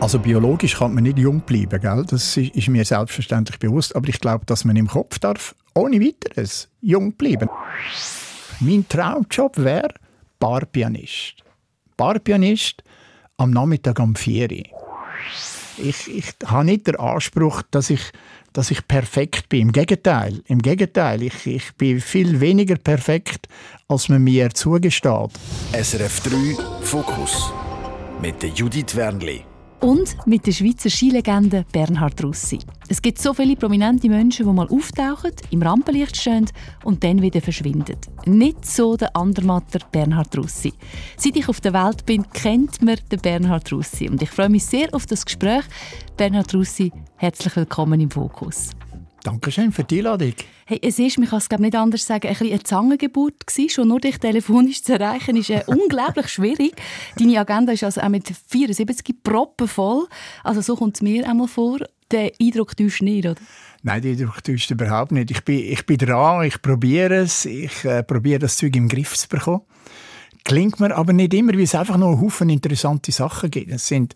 Also biologisch kann man nicht jung bleiben, gell? das ist mir selbstverständlich bewusst, aber ich glaube, dass man im Kopf darf ohne weiteres jung bleiben. Mein Traumjob wäre Barpianist. Barpianist am Nachmittag am 4 Ich, ich habe nicht den Anspruch, dass ich, dass ich perfekt bin. Im Gegenteil. Im Gegenteil. Ich, ich bin viel weniger perfekt, als man mir zugesteht. SRF 3 Fokus mit Judith Wernli und mit der Schweizer Skilegende Bernhard Russi. Es gibt so viele prominente Menschen, die mal auftauchen, im Rampenlicht stehen und dann wieder verschwinden. Nicht so der Andermatter Bernhard Russi. Seit ich auf der Welt bin, kennt man den Bernhard Russi und ich freue mich sehr auf das Gespräch. Bernhard Russi, herzlich willkommen im Fokus. Dankeschön für die Einladung. Hey, es ist, man kann es nicht anders sagen, ein eine Zangengeburt gewesen. Schon nur dich telefonisch zu erreichen, ist äh, unglaublich schwierig. Deine Agenda ist also auch mit 74 Proppen voll. Also so kommt es mir einmal vor. Den Eindruck täuscht nicht, oder? Nein, den Eindruck täuscht überhaupt nicht. Ich bin, ich bin dran, ich probiere es. Ich äh, probiere das Zeug im Griff zu bekommen. Klingt mir aber nicht immer, weil es einfach nur einen Haufen interessante Sachen gibt. Es sind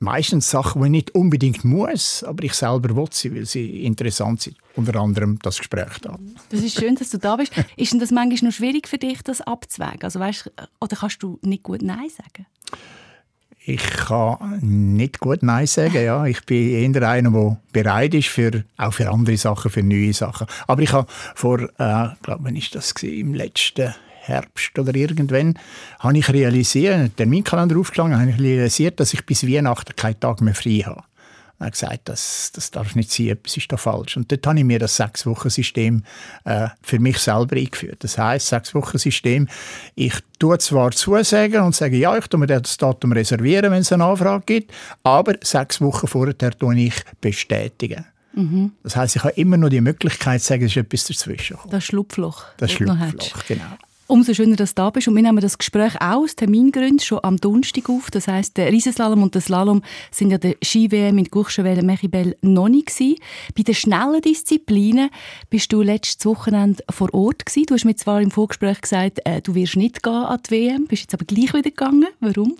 meistens Sachen, die ich nicht unbedingt muss, aber ich selber will sie, weil sie interessant sind. Unter anderem das Gespräch da. Das ist schön, dass du da bist. Ist denn das manchmal noch schwierig für dich, das abzuwägen? Also weißt, oder kannst du nicht gut Nein sagen? Ich kann nicht gut Nein sagen. Ja. Ich bin eher einer, der bereit ist, für, auch für andere Sachen, für neue Sachen. Aber ich habe vor, äh, glaube, wann ist das gewesen? im letzten Herbst oder irgendwann, habe ich realisiert, einen Terminkalender aufgeschlagen, habe ich realisiert, dass ich bis Weihnachten keinen Tag mehr frei habe. Er hat gesagt, das, das darf nicht sein, etwas ist da falsch. Und dort habe ich mir das Sechs-Wochen-System äh, für mich selber eingeführt. Das heisst, Sechs-Wochen-System, ich tue zwar zusagen und sage, ja, ich tue mir das Datum reservieren, wenn es eine Anfrage gibt, aber sechs Wochen vorher tue ich bestätigen. Mhm. Das heißt, ich habe immer noch die Möglichkeit zu sagen, es ist etwas dazwischen. Das Schlupfloch. Das Schlupfloch, genau. Umso schöner, dass du da bist. Und wir nehmen das Gespräch auch aus Termingründen schon am Donnerstag auf. Das heisst, der Riesenslalom und der Slalom sind ja der Ski-WM in Courchevel Mechibel noch nicht gewesen. Bei den schnellen Disziplinen bist du letztes Wochenende vor Ort gewesen. Du hast mir zwar im Vorgespräch gesagt, äh, du wirst nicht gehen an die WM, bist jetzt aber gleich wieder gegangen. Warum?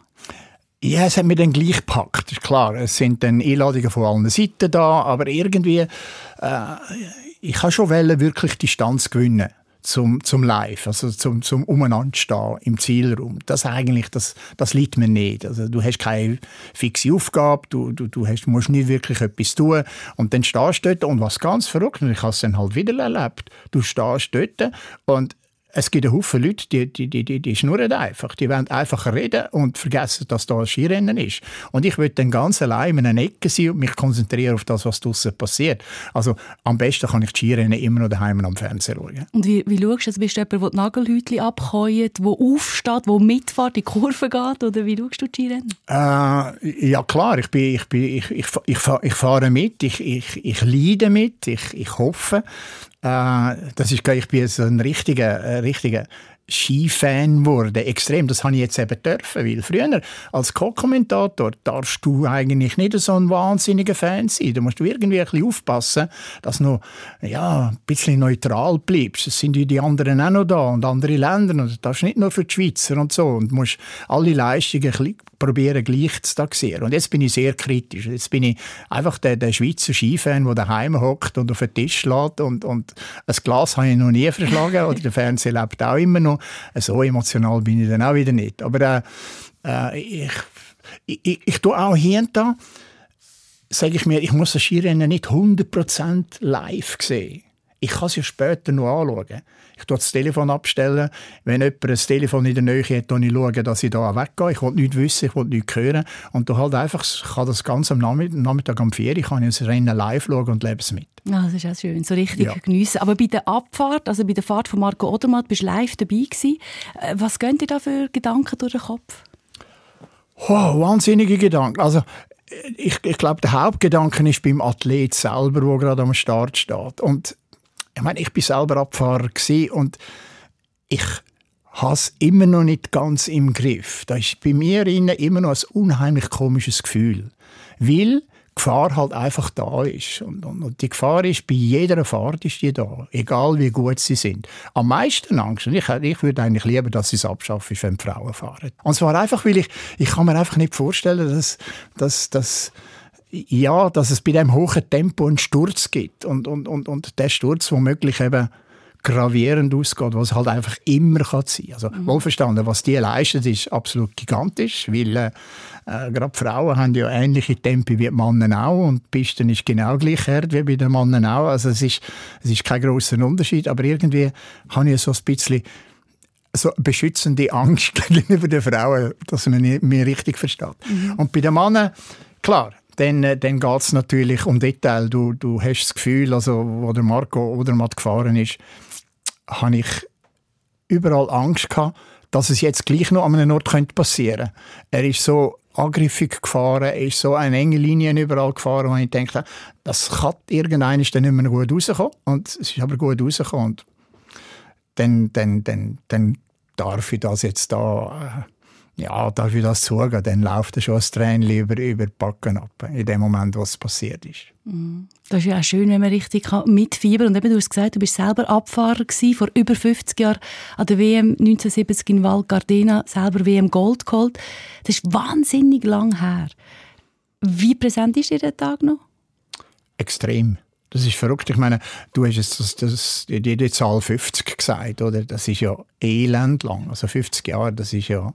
Ja, es hat mich dann gleich gepackt, ist klar. Es sind dann Einladungen von allen Seiten da, aber irgendwie, äh, ich habe schon wollen, wirklich Distanz gewinnen zum, zum Live, also zum, zum Umeinanderstehen im Zielraum. Das eigentlich, das, das liegt mir nicht. Also du hast keine fixe Aufgabe, du, du, du hast, musst nicht wirklich etwas tun und dann stehst du dort und was ganz verrückt, und ich habe es dann halt wieder erlebt, du stehst dort und es gibt einen Haufen Leute, die, die, die, die, die schnurren einfach. Die wollen einfach reden und vergessen, dass da ein Skirennen ist. Und ich will dann ganz allein in einer Ecke sein und mich konzentrieren auf das, was draussen passiert. Also am besten kann ich die Skirennen immer noch daheim am Fernsehen schauen. Und wie, wie schaust du? Also bist du jemand, der die Nagelhäutchen abkäut, der aufsteht, der mitfährt, in die Kurve geht? Oder wie schaust du die Skirennen? Äh, ja klar, ich, bin, ich, bin, ich, ich, ich, ich fahre mit, ich, ich, ich leide mit, ich, ich hoffe. Äh, das ist, ich bin so ein richtiger, äh, richtiger Skifan wurde, extrem. Das habe ich jetzt eben dürfen, weil früher als Co-Kommentator darfst du eigentlich nicht so ein wahnsinniger Fan sein. Da musst du irgendwie ein bisschen aufpassen, dass du ja, ein bisschen neutral bleibst. Es sind die anderen auch noch da und andere Länder und das darfst nicht nur für die Schweizer und so und musst alle Leistungen probieren gleich zu taxieren. Und jetzt bin ich sehr kritisch. Jetzt bin ich einfach der, der Schweizer Skifan, der daheim hockt und auf den Tisch lädt und, und ein Glas habe ich noch nie verschlagen oder der Fernseher lebt auch immer noch. So emotional bin ich dann auch wieder nicht. Aber äh, äh, ich, ich, ich tue auch hier und da, sage ich mir, ich muss das Skirennen nicht 100% live sehen. Ich kann es ja später noch anschauen. Ich tue das Telefon abstellen. Wenn jemand ein Telefon in der Nähe hat, dann schaue ich, dass ich da weggehe. Ich will nichts wissen, ich will nichts hören. Und du halt einfach, ich kann das Ganze am Nachmittag, um 4 Uhr, kann ich das Rennen live schauen und lebe es mit. Ja, das ist auch schön, so richtig ja. geniessen. Aber bei der Abfahrt, also bei der Fahrt von Marco Odermatt, bist du live dabei gewesen. Äh, was gehen dir da für Gedanken durch den Kopf? Oh, wahnsinnige Gedanken. Also, ich, ich glaube, der Hauptgedanke ist beim Athlet selber, der gerade am Start steht. Und ich meine, ich bin selber Abfahrer und ich habe es immer noch nicht ganz im Griff. Da ist bei mir immer noch ein unheimlich komisches Gefühl. Weil Gefahr halt einfach da ist. Und, und, und, die Gefahr ist, bei jeder Fahrt ist die da, egal wie gut sie sind. Am meisten Angst, und ich, ich würde eigentlich lieber, dass sie es abschaffen, wenn Frauen fahren. Und zwar einfach, weil ich, ich kann mir einfach nicht vorstellen, dass, dass, dass ja, dass es bei dem hohen Tempo einen Sturz gibt und, und, und, und der Sturz womöglich eben gravierend ausgeht, was halt einfach immer kann sein kann. Also mhm. wohlverstanden, was die leisten, ist absolut gigantisch, weil äh, gerade Frauen haben ja ähnliche Tempi wie die Männer auch und die Piste ist genau gleich hart wie bei den Männern auch. Also es ist, es ist kein großer Unterschied, aber irgendwie habe ich so ein bisschen so beschützende Angst gegenüber den Frauen, dass man mich richtig versteht. Mhm. Und bei den Männern, klar, dann, äh, dann geht es natürlich um Detail. Du, du hast das Gefühl, also, wo der Marco oder Matt gefahren ist, habe ich überall Angst gehabt, dass es jetzt gleich noch an einem Ort passieren könnte. Er ist so angriffig gefahren, er ist so eine enge Linie überall gefahren, wo ich dachte, das kann irgendeiner dann nicht mehr gut rauskommen. Und es ist aber gut rausgekommen. Und dann, dann, dann, dann darf ich das jetzt da... Ja, darf ich das zugeben, dann läuft schon ein Tränchen über, über die Backen ab, in dem Moment, was passiert ist. Mhm. Das ist ja auch schön, wenn man richtig mitfiebern kann. Und eben, du hast gesagt, du bist selber Abfahrer gewesen, vor über 50 Jahren an der WM 1970 in Val Gardena, selber WM Gold geholt. Das ist wahnsinnig lang her. Wie präsent ist dir der Tag noch? Extrem. Das ist verrückt. Ich meine, du hast jetzt das, das, die, die Zahl 50 gesagt, oder? Das ist ja elend lang. Also 50 Jahre, das ist ja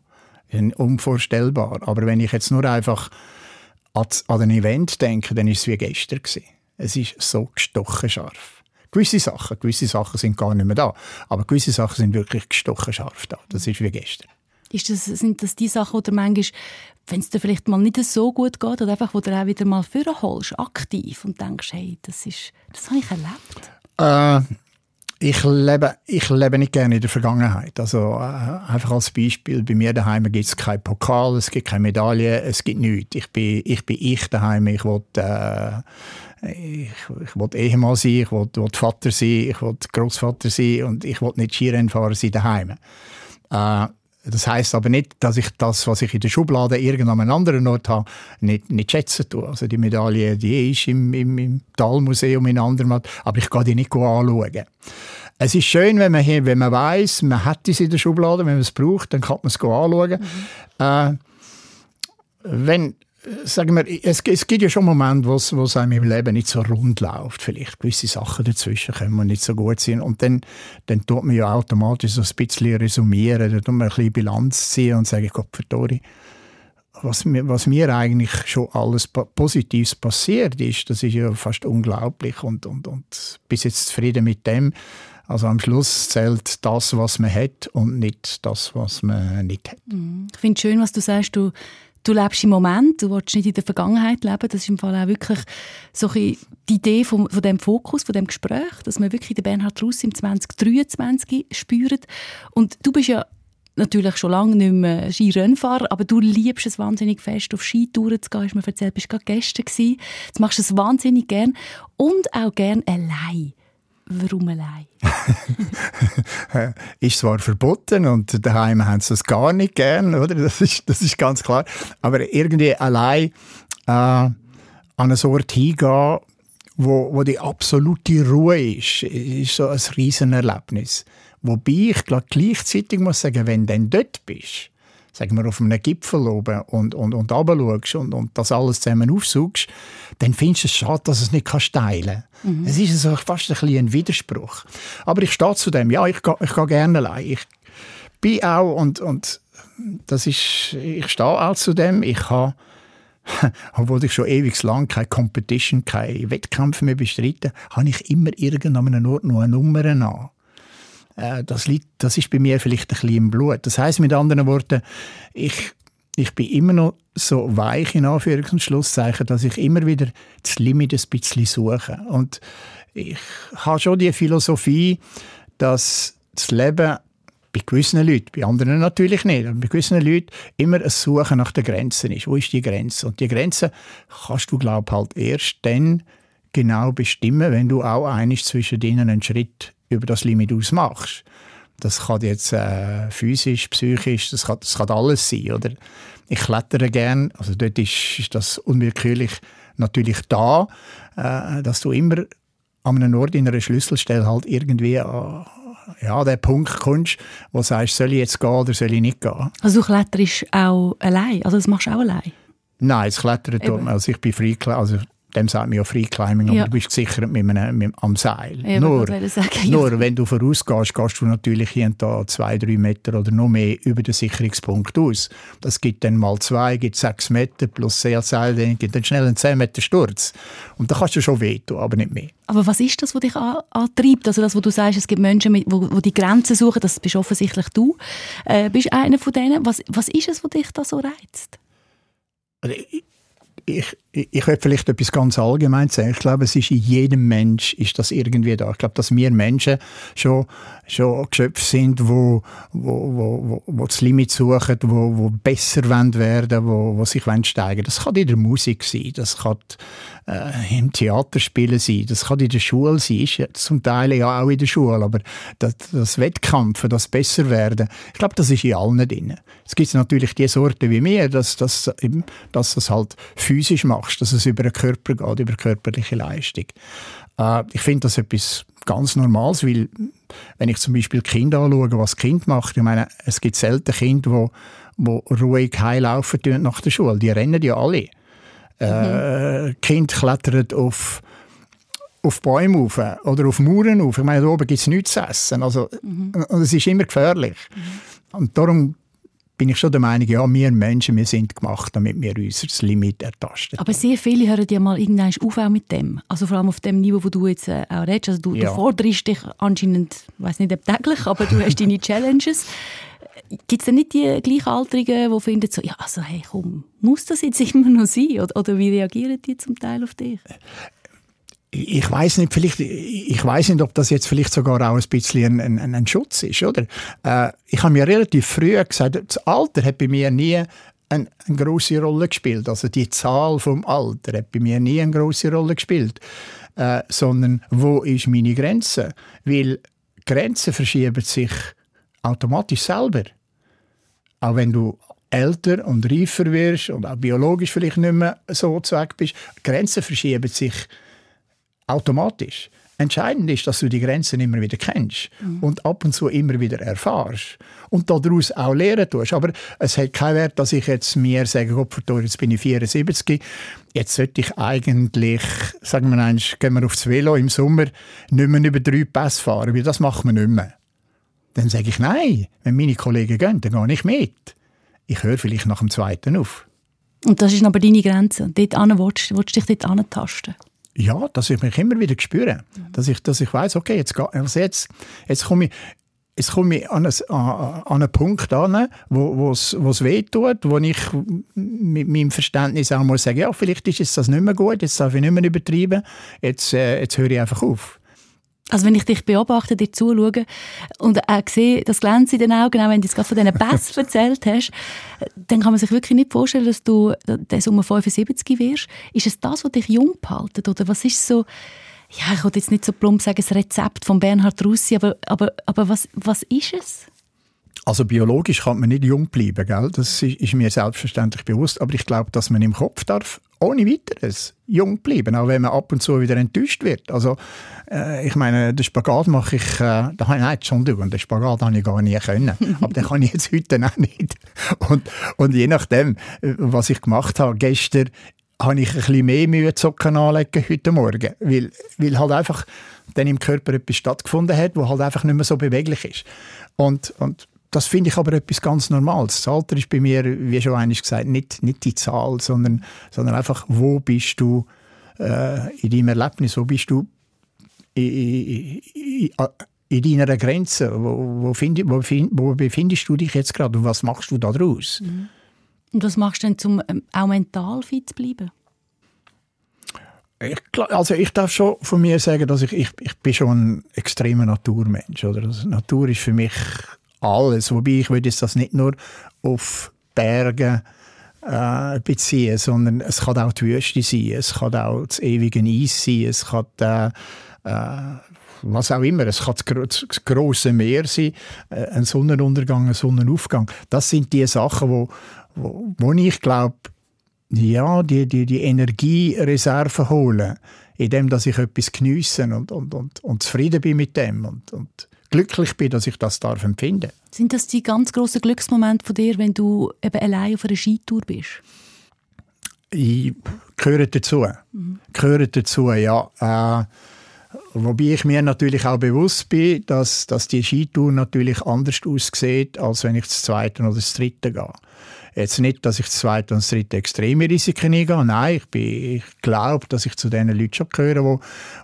unvorstellbar. Aber wenn ich jetzt nur einfach an, ein Event denke, dann ist es wie gestern gewesen. Es ist so gestochen scharf. Gewisse Sachen, gewisse Sachen sind gar nicht mehr da, aber gewisse Sachen sind wirklich gestochen scharf da. Das ist wie gestern. Ist das, sind das die Sachen, die manchmal, wenn es dir vielleicht mal nicht so gut geht, oder einfach, wo du auch wieder mal vorholst, aktiv und denkst, hey, das ist, das habe ich erlebt? Äh, ich lebe, ich lebe nicht gerne in der Vergangenheit. Also äh, einfach als Beispiel, bei mir daheim gibt es keinen Pokal, es gibt keine Medaille, es gibt nichts. Ich bin ich, bin ich daheim, ich will, äh, ich, ich Ehemann sein, ich will, will Vater sein, ich will Großvater sein und ich will nicht Skirennfahrer sein daheim. Äh, das heißt aber nicht, dass ich das, was ich in der Schublade irgendwann an einem anderen Ort habe, nicht, nicht schätzen tue. Also die Medaille, die ist im, im, im Talmuseum in Andermatt, aber ich gehe die nicht anschauen. Es ist schön, wenn man, hier, wenn man weiss, man hat es in der Schublade, wenn man es braucht, dann kann man es anschauen. Mhm. Äh, wenn, sagen wir, es, es gibt ja schon Momente, wo es einem im Leben nicht so rund läuft. Vielleicht gewisse Sachen dazwischen können wir nicht so gut sein. Und dann, dann tut man ja automatisch so ein bisschen resümieren, dann tut man ein bisschen Bilanz ziehen und sagen, Gott verdammt, was was mir eigentlich schon alles Positives passiert ist, das ist ja fast unglaublich und, und, und bis jetzt zufrieden mit dem. Also am Schluss zählt das, was man hat und nicht das, was man nicht hat. Mhm. Ich finde es schön, was du sagst, du du lebst im Moment, du willst nicht in der Vergangenheit leben. Das ist im Fall auch wirklich so die Idee von, von dem Fokus, von dem Gespräch, dass man wirklich den Bernhard Russ im 2023 spürt. Und du bist ja natürlich schon lange nicht mehr Skirennfahrer, aber du liebst es wahnsinnig fest, auf Skitouren zu gehen. Hast mir erzählt, bist gerade gestern gewesen. Jetzt machst du es wahnsinnig gern und auch gern allein. Warum allein? ist zwar verboten und daheim haben sie das gar nicht gern, oder? Das ist, das ist ganz klar. Aber irgendwie allein äh, an einen Ort hingehen, wo, wo die absolute Ruhe ist, ist so ein Riesenerlebnis. Wobei ich gleichzeitig muss sagen, wenn du dann dort bist, sagen wir, auf einem Gipfel oben und, und, und runter und, und das alles zusammen aufsuchst, dann findest du es schade, dass es nicht teilen kann. Mhm. Es ist so fast ein, ein Widerspruch. Aber ich stehe zu dem, ja, ich gehe, ich gehe gerne allein. Ich bin auch, und, und das ist, ich stehe auch zu dem, ich habe obwohl ich schon ewig lang keine Competition, keine Wettkämpfe mehr bestreite, habe ich immer irgendeinem Ort noch eine Nummer an. Äh, das, liegt, das ist bei mir vielleicht ein bisschen im Blut. Das heißt mit anderen Worten, ich, ich bin immer noch so weich in Anführungs- und Schlusszeichen, dass ich immer wieder das Limit ein bisschen suche. Und ich habe schon die Philosophie, dass das Leben bei gewissen Leuten, bei anderen natürlich nicht, aber bei gewissen Leuten immer ein Suchen nach den Grenzen ist. Wo ist die Grenze? Und die Grenze kannst du, glaube ich, halt erst dann genau bestimmen, wenn du auch einig zwischen denen einen Schritt über das Limit ausmachst. Das kann jetzt äh, physisch, psychisch, das kann, das kann alles sein. Oder? Ich klettere gern, also dort ist, ist das unwillkürlich natürlich da, äh, dass du immer an einem Ort in einer Schlüsselstelle halt irgendwie an ja, den Punkt kommst, wo du sagst, soll ich jetzt gehen oder soll ich nicht gehen. Also du kletterst auch allein? Also das machst du auch allein? Nein, das Klettern tut Also ich bin frei, also dem sagt man ja Free Climbing, aber ja. du bist gesichert mit einem, mit, am Seil. Ja, nur, sagen, nur wenn du vorausgehst, gehst du natürlich hier und da zwei, drei Meter oder noch mehr über den Sicherungspunkt aus. Das gibt dann mal zwei, gibt sechs Meter plus Seil, dann gibt dann schnell einen zehn Meter Sturz. Und da kannst du schon wehtun, aber nicht mehr. Aber was ist das, was dich antreibt? Also das, wo du sagst, es gibt Menschen, die die Grenzen suchen, das bist offensichtlich du. Äh, bist einer von denen. Was, was ist es, was dich da so reizt? Also, ich, ich, ich will vielleicht etwas ganz allgemein sagen. Ich glaube, es ist in jedem Mensch ist das irgendwie da. Ich glaube, dass wir Menschen schon, schon Geschöpfe sind, wo, wo, wo, wo, das Limit suchen, wo, wo besser werden wo, wo sich steigen Das kann in der Musik sein, das kann äh, im Theater spielen sein, das kann in der Schule sein, ist zum Teil ja auch in der Schule, aber das, das Wettkampfen, das besser werden, ich glaube, das ist in allen drin. Es gibt natürlich die Sorte wie mir, dass, dass, dass es halt physisch machst, dass es über den Körper geht, über körperliche Leistung. Äh, ich finde das etwas ganz Normales, weil wenn ich zum Beispiel Kinder anschaue, was Kind macht, ich meine, es gibt selten Kinder, wo, wo ruhig heilaufen nach der Schule. Die rennen ja alle. Äh, mhm. Kind klettern auf auf Bäume rauf oder auf Mauern rauf. Ich meine, da oben gibt es nichts zu essen. Also, mhm. Und es ist immer gefährlich. Mhm. Und darum bin ich schon der Meinung, ja, wir Menschen, wir sind gemacht, damit wir unser Limit ertasten. Aber sehr viele hören ja mal irgendwann auf auch mit dem. Also vor allem auf dem Niveau, wo du jetzt äh, auch redest. Also du, ja. du forderst dich anscheinend, ich weiß nicht ob täglich, aber du hast deine Challenges. Gibt es denn nicht die Gleichaltrigen, die finden so, ja, also hey, komm, muss das jetzt immer noch sein? Oder, oder wie reagieren die zum Teil auf dich? Ich weiß nicht, vielleicht, ich weiß nicht, ob das jetzt vielleicht sogar auch ein bisschen ein, ein, ein Schutz ist, oder? Äh, ich habe mir relativ früh gesagt, das Alter hat bei mir nie eine, eine große Rolle gespielt. Also die Zahl vom Alter hat bei mir nie eine große Rolle gespielt, äh, sondern wo ist meine Grenze? Weil Grenzen verschieben sich automatisch selber. Auch wenn du älter und reifer wirst und auch biologisch vielleicht nicht mehr so zweck bist, Grenzen verschieben sich automatisch. Entscheidend ist, dass du die Grenzen immer wieder kennst mhm. und ab und zu immer wieder erfahrst und daraus auch lernen tust. Aber es hat keinen Wert, dass ich jetzt mir sage, Gott, jetzt bin ich 74, jetzt sollte ich eigentlich, sagen wir einmal, gehen wir aufs Velo im Sommer, nicht mehr über drei Pässe fahren, weil das macht man nicht mehr. Dann sage ich, nein, wenn meine Kollegen gehen, dann gehe ich mit. Ich höre vielleicht nach dem zweiten auf. Und das ist aber deine Grenze. Dort willst, willst du dich dort antasten? Ja, dass ich mich immer wieder spüre. Mhm. Dass ich, dass ich weiss, okay, jetzt, also jetzt, jetzt komme ich, jetzt komme ich an, einen, an einen Punkt an, wo es weh tut, wo ich mit meinem Verständnis auch muss sagen, ja, vielleicht ist das nicht mehr gut, jetzt darf ich nicht mehr übertreiben, jetzt, äh, jetzt höre ich einfach auf. Also wenn ich dich beobachte, dir zuschaue und auch sehe, das Glänzen in den Augen, auch wenn du jetzt gerade von diesen Pässen erzählt hast, dann kann man sich wirklich nicht vorstellen, dass du der Sommer 75 wirst. Ist es das, was dich jung behalten? Oder was ist so, ja, ich wollte jetzt nicht so plump sagen, das Rezept von Bernhard Russi, aber, aber, aber was, was ist es? Also biologisch kann man nicht jung bleiben, gell? das ist mir selbstverständlich bewusst, aber ich glaube, dass man im Kopf darf ohne weiteres jung bleiben, auch wenn man ab und zu wieder enttäuscht wird. Also äh, ich meine, den Spagat mache ich, äh, da habe ich, nein, Entschuldigung, den Spagat habe ich gar nie können, aber den kann ich jetzt heute auch nicht. Und, und je nachdem, äh, was ich gemacht habe, gestern habe ich ein bisschen mehr Mühe Zocken anlegen heute Morgen, weil, weil halt einfach dann im Körper etwas stattgefunden hat, wo halt einfach nicht mehr so beweglich ist. Und, und das finde ich aber etwas ganz Normales. Das Alter ist bei mir, wie schon einmal gesagt, nicht, nicht die Zahl, sondern, sondern einfach, wo bist du äh, in deinem Erlebnis, wo bist du in, in, in deiner Grenze, wo, wo, find, wo, wo, befindest du dich jetzt gerade und was machst du daraus? Mhm. Und was machst du denn, um ähm, auch mental fit zu bleiben? Ich, also ich darf schon von mir sagen, dass ich, ich, ich bin schon ein extremer Naturmensch. Oder? Also Natur ist für mich alles. Wobei ich würde das nicht nur auf Berge äh, beziehen, sondern es kann auch die Wüste sein, es kann auch das ewige Eis sein, es kann äh, äh, was auch immer. Es kann das, große Meer sein, äh, ein Sonnenuntergang, ein Sonnenaufgang. Das sind die Sachen, wo, wo, wo ich glaube, ja, die, die, die Energiereserve holen, indem dass ich etwas geniesse und, und, und, und zufrieden bin mit dem und, und glücklich bin, dass ich das darf empfinden. Sind das die ganz grossen Glücksmomente von dir, wenn du eben allein auf einer Skitour bist? Ich gehöre dazu. Mhm. Gehöre dazu, ja. Äh, wobei ich mir natürlich auch bewusst bin, dass, dass die Skitour natürlich anders aussieht, als wenn ich das zweite oder das dritte gehe. Jetzt nicht, dass ich das zweite und das dritte extreme Risiken eingehe. Nein, ich, ich glaube, dass ich zu den Leuten schon gehöre, wo,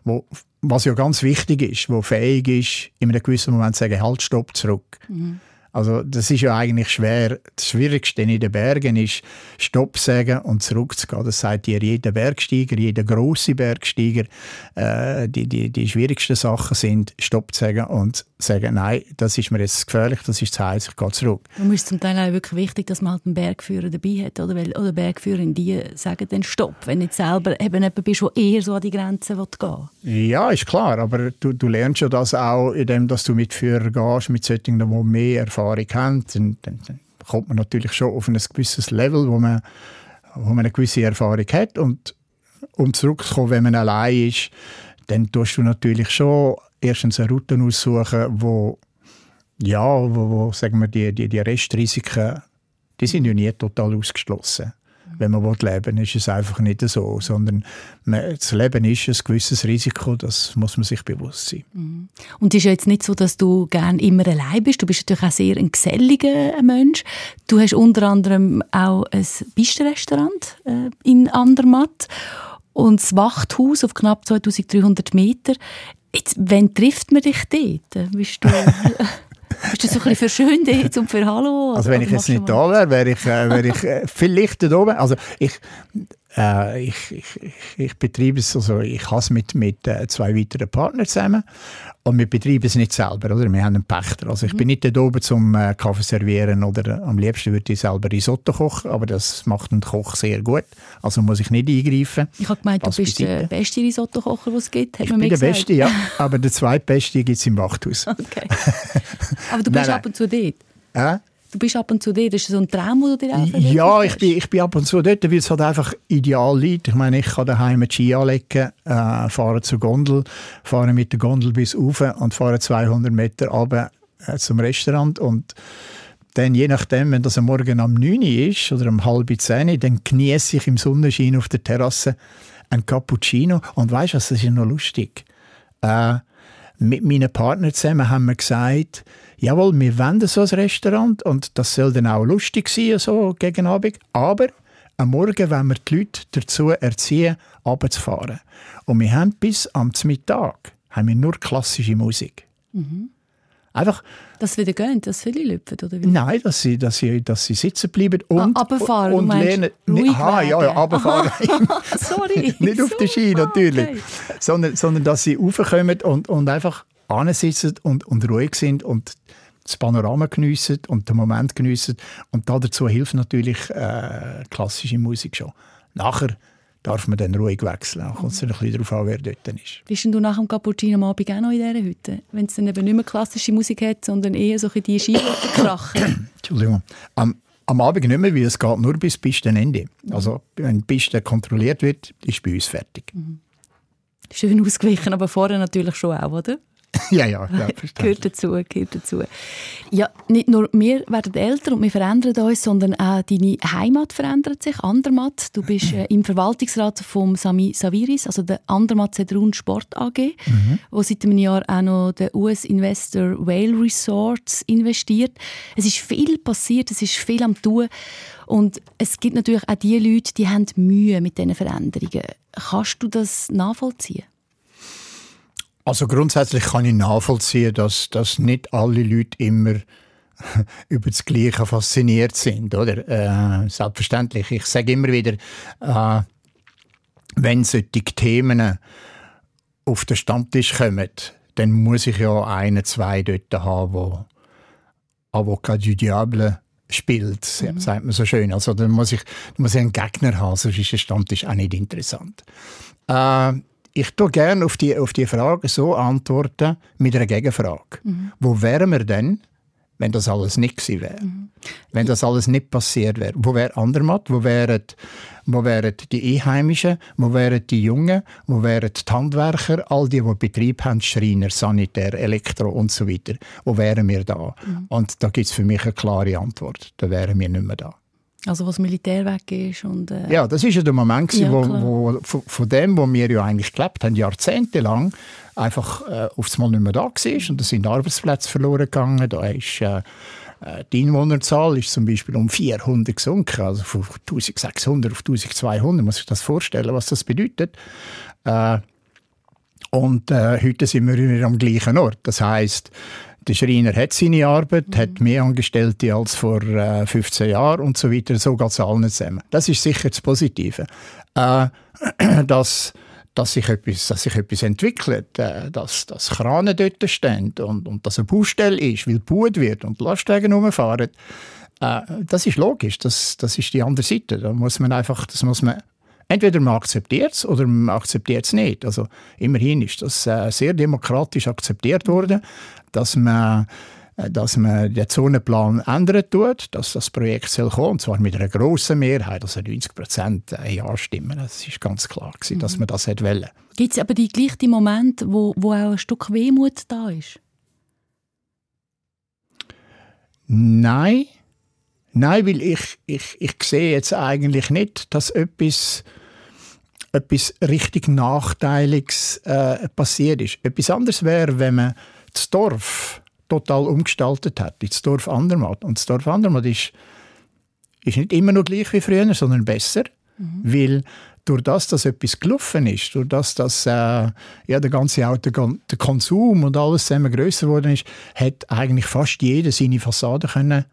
wo, was ja ganz wichtig ist, wo fähig ist, in einem gewissen Moment zu sagen, halt, stopp, zurück. Mhm. Also das ist ja eigentlich schwer. Das Schwierigste in den Bergen ist, Stopp sagen und zurückzugehen. Das sagt dir jeder Bergsteiger, jeder große Bergsteiger. Äh, die, die, die schwierigsten Sachen sind, Stopp sagen und sagen, nein, das ist mir jetzt gefährlich, das ist zu heiß, ich gehe zurück. Und ist zum Teil auch wirklich wichtig, dass man halt einen Bergführer dabei hat, oder? Weil, oder Bergführerin, die sagen dann Stopp, wenn du selber eben jemand bist, der eher so an die Grenze gehen will. Ja, ist klar, aber du, du lernst ja das auch, indem dass du mit Führern gehst, mit solchen, die mehr Erfahrung haben, dann, dann, dann kommt man natürlich schon auf ein gewisses Level, wo man, wo man eine gewisse Erfahrung hat und um zurückzukommen, wenn man allein ist, dann tust du natürlich schon erstens eine Route aussuchen, wo ja, wo, wo sagen wir, die, die, die Restrisiken, die sind ja nie total ausgeschlossen wenn man leben will, ist es einfach nicht so, sondern das Leben ist ein gewisses Risiko, das muss man sich bewusst sein. Mhm. Und es ist ja jetzt nicht so, dass du gerne immer allein bist, du bist natürlich auch sehr ein geselliger Mensch. Du hast unter anderem auch ein Pistenrestaurant äh, in Andermatt und das Wachthaus auf knapp 2300 Meter. Jetzt, wann trifft man dich dort? Bist du... Bist du so ein bisschen für schön jetzt und für Hallo? Also wenn ich jetzt nicht da wäre, wäre ich, äh, wär ich äh, vielleicht da oben. Also ich, äh, ich, ich, ich, betreibe es, also ich habe es mit, mit äh, zwei weiteren Partnern zusammen und wir betreiben es nicht selber, oder? Wir haben einen Pächter. Also ich mhm. bin nicht da oben zum äh, Kaffee servieren oder äh, am liebsten würde ich selber Risotto kochen, aber das macht ein Koch sehr gut. Also muss ich nicht eingreifen. Ich habe gemeint, das du bist der beste Risotto-Kocher, den es gibt, hat ich bin der. Beste, ja. aber der zweitbeste gibt es im Wachthaus. Okay. Aber du bist nein, ab und zu dort? Äh? Du bist ab und zu dort. Ist das so ein Traum, den du dir einfach Ja, ich bin, ich bin ab und zu dort, weil es halt einfach ideal liegt. Ich meine, ich kann daheim einen Ski anlegen, äh, fahren zur Gondel, fahren mit der Gondel bis rauf und fahren 200 Meter runter äh, zum Restaurant und dann, je nachdem, wenn das am Morgen am 9 Uhr ist oder um halb 10 dann genieße ich im Sonnenschein auf der Terrasse ein Cappuccino. Und weißt du was, das ist noch lustig. Äh, mit meinen Partnern zusammen haben wir gesagt, jawohl, wir wollen so ein Restaurant und das soll dann auch lustig sein, so gegen Abend. Aber am Morgen wollen wir die Leute dazu erziehen, runterzufahren. Und wir haben bis am Mittag haben wir nur klassische Musik. Mhm. Einfach, dass sie wieder gehen, dass viele lüpfen, oder wie? Nein, dass sie, dass sie, dass sie sitzen bleiben und, ah, und, lernen. Aha, ja, ja, runterfahren. Sorry. Nicht auf der Ski, natürlich. Okay. Sondern, sondern, dass sie raufkommen und, und einfach sitzen und, und ruhig sind und das Panorama geniessen und den Moment geniessen. Und dazu hilft natürlich äh, klassische Musik schon. Nachher darf man dann ruhig wechseln. Dann kommt es ein bisschen darauf an, wer dort ist. Bist du nach dem Cappuccino am Abend auch noch in dieser Hütte? Wenn es dann eben nicht mehr klassische Musik hat, sondern eher so die krachen? Entschuldigung. Am, am Abend nicht mehr, weil es geht nur bis Pistenende. Also wenn die Piste kontrolliert wird, ist bei uns fertig. Mhm. Schön ausgewichen, aber vorher natürlich schon auch, oder? ja, ja, ja gehört dazu, gehört dazu. Ja, nicht nur wir werden älter und wir verändern uns, sondern auch deine Heimat verändert sich. Andermatt, du bist äh, im Verwaltungsrat vom Sami Saviris, also der Andermatt Zedrun Sport AG, mhm. wo seit einem Jahr auch noch der US-Investor Whale Resorts investiert. Es ist viel passiert, es ist viel am tun und es gibt natürlich auch die Leute, die haben Mühe mit diesen Veränderungen. Kannst du das nachvollziehen? Also grundsätzlich kann ich nachvollziehen, dass, dass nicht alle Leute immer über das Gleiche fasziniert sind, oder? Äh, selbstverständlich. Ich sage immer wieder, äh, wenn solche Themen auf den Stammtisch kommen, dann muss ich ja einen, zwei dort haben, wo Avocat du Diable spielt, mhm. sagt man so schön. Also dann muss ich, dann muss ich einen Gegner haben, sonst ist der Stammtisch auch nicht interessant. Äh, ich tue gerne auf die, auf die Frage so antworten mit einer Gegenfrage. Mhm. Wo wären wir denn, wenn das alles nicht gewesen wäre? Mhm. Wenn das alles nicht passiert wäre? Wo wäre Andermatt? Wo wären, wo wären die Einheimischen? Wo wären die Jungen? Wo wären die Handwerker? All die, die Betrieb haben, Schreiner, Sanitär, Elektro und so weiter. Wo wären wir da? Mhm. Und da gibt es für mich eine klare Antwort. Da wären wir nicht mehr da. Also, was Militär weg ist und... Äh ja, das war ja der Moment, ja, wo, wo, von, von dem, wo wir ja eigentlich gelebt haben, jahrzehntelang, einfach äh, aufs Mal nicht mehr da war. Und da sind Arbeitsplätze verloren gegangen. Da ist... Äh, äh, die Einwohnerzahl ist zum Beispiel um 400 gesunken, also von 1600 auf 1200. Man muss sich das vorstellen, was das bedeutet. Äh, und äh, heute sind wir wieder am gleichen Ort. Das heißt, der Schreiner hat seine Arbeit, mhm. hat mehr Angestellte als vor äh, 15 Jahren und so weiter. So geht es allen zusammen. Das ist sicher das Positive. Äh, dass, dass, sich etwas, dass sich etwas entwickelt, äh, dass, dass Kranen dort stehen und, und dass eine Baustelle ist, weil gebaut wird und Lastwagen rumfahren. Äh, das ist logisch, das, das ist die andere Seite. Da muss man einfach, das muss man entweder man akzeptiert es oder man akzeptiert es nicht. Also immerhin ist das äh, sehr demokratisch akzeptiert worden dass man äh, dass man den Zonenplan ändern tut, dass das Projekt soll kommen, und zwar mit einer grossen Mehrheit, also 90 Prozent äh, Ja stimmen. Das ist ganz klar gewesen, mhm. dass man das wollte. Gibt es aber die gleichen Momente, wo, wo auch ein Stück Wehmut da ist? Nein. Nein, weil ich, ich, ich sehe jetzt eigentlich nicht, dass etwas etwas richtig Nachteiliges äh, passiert ist. Etwas anderes wäre, wenn man das Dorf total umgestaltet hat, das Dorf Andermatt. Und das Dorf Andermatt ist, ist nicht immer noch gleich wie früher, sondern besser, mhm. weil durch das, dass etwas gelaufen ist, durch das, dass äh, ja, der ganze Auto, der Konsum und alles zusammen grösser geworden ist, hat eigentlich fast jeder seine Fassade können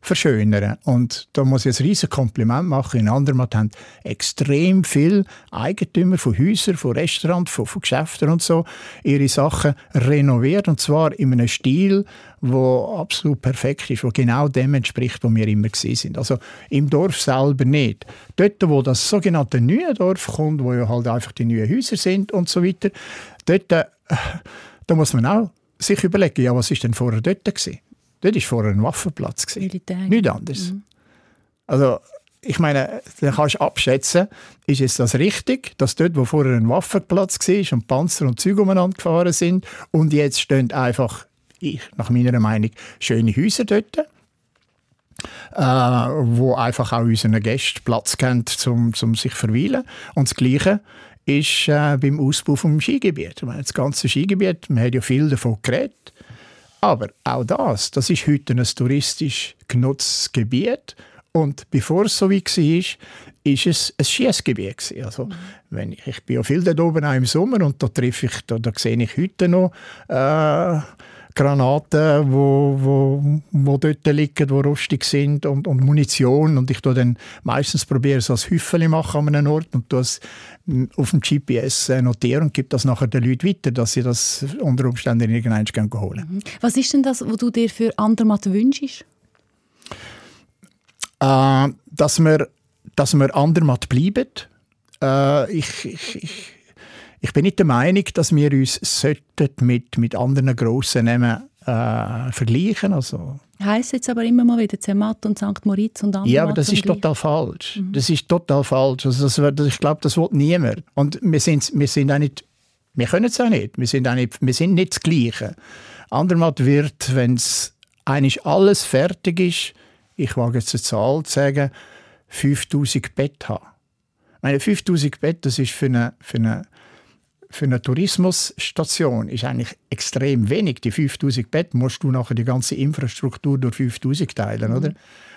verschönern. Und da muss ich ein riesiges Kompliment machen. In Andermatt haben extrem viele Eigentümer von Häusern, von Restaurants, von, von Geschäften und so ihre Sachen renoviert. Und zwar in einem Stil, wo absolut perfekt ist, wo genau dem entspricht, wo wir immer gesehen sind. Also im Dorf selber nicht. Dort, wo das sogenannte neue Dorf kommt, wo ja halt einfach die neuen Häuser sind und so weiter, dort, äh, da muss man auch sich überlegen, ja, was ist denn vorher dort gewesen? Dort war vorher ein Waffenplatz. Militär. Nichts anderes. Mhm. Also, ich meine, dann kannst du abschätzen, ist es das richtig, dass dort, wo vorher ein Waffenplatz war und Panzer und Züge umeinander gefahren sind und jetzt stehen einfach, ich, nach meiner Meinung, schöne Häuser dort, äh, wo einfach auch unseren Gästen Platz geben, um, um sich zu verweilen. Und das Gleiche ist äh, beim Ausbau des Skigebiet. Meine, das ganze Skigebiet, man hat ja viel davon geredet, aber auch das, das ist heute ein touristisch genutztes Gebiet. Und bevor es so wie war, ist es ein Schiessgebiet. Also, wenn ich, ich bin ja viel dort oben auch im Sommer und da treffe ich, da, da sehe ich heute noch äh, Granaten, wo, wo, wo dort liegen, die rostig sind und, und Munition. Und ich tue dann meistens probiere so ein Hüffeli machen an einem Ort und das auf dem GPS äh, notieren und gebe das nachher den Leuten weiter, dass sie das unter Umständen irgendwann holen mhm. Was ist denn das, was du dir für Andermatt wünschst? Äh, dass wir, dass wir Andermatt bleiben. Äh, ich, ich, ich ich bin nicht der Meinung, dass wir uns mit, mit anderen grossen Namen äh, vergleichen also Heißt jetzt aber immer mal wieder Zermatt und St. Moritz und andere. Ja, aber das ist total falsch. Mhm. Das ist total falsch. Also das, ich glaube, das will niemand. Und wir sind, wir sind auch nicht, wir können es auch nicht. Wir sind, auch nicht, wir sind nicht das Gleiche. Andermatt wird, wenn es eigentlich alles fertig ist, ich wage jetzt eine Zahl zu sagen, 5000 Bett haben. Ich meine, 5000 Bett, das ist für eine, für eine für eine Tourismusstation ist eigentlich extrem wenig. Die 5000 Betten musst du nachher die ganze Infrastruktur durch 5000 teilen, mhm. oder?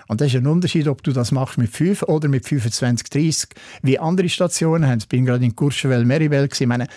Und das ist ein Unterschied, ob du das machst mit 5 oder mit 25, 30, wie andere Stationen haben. Ich bin gerade in Courchevel, Merivelle, ich meine,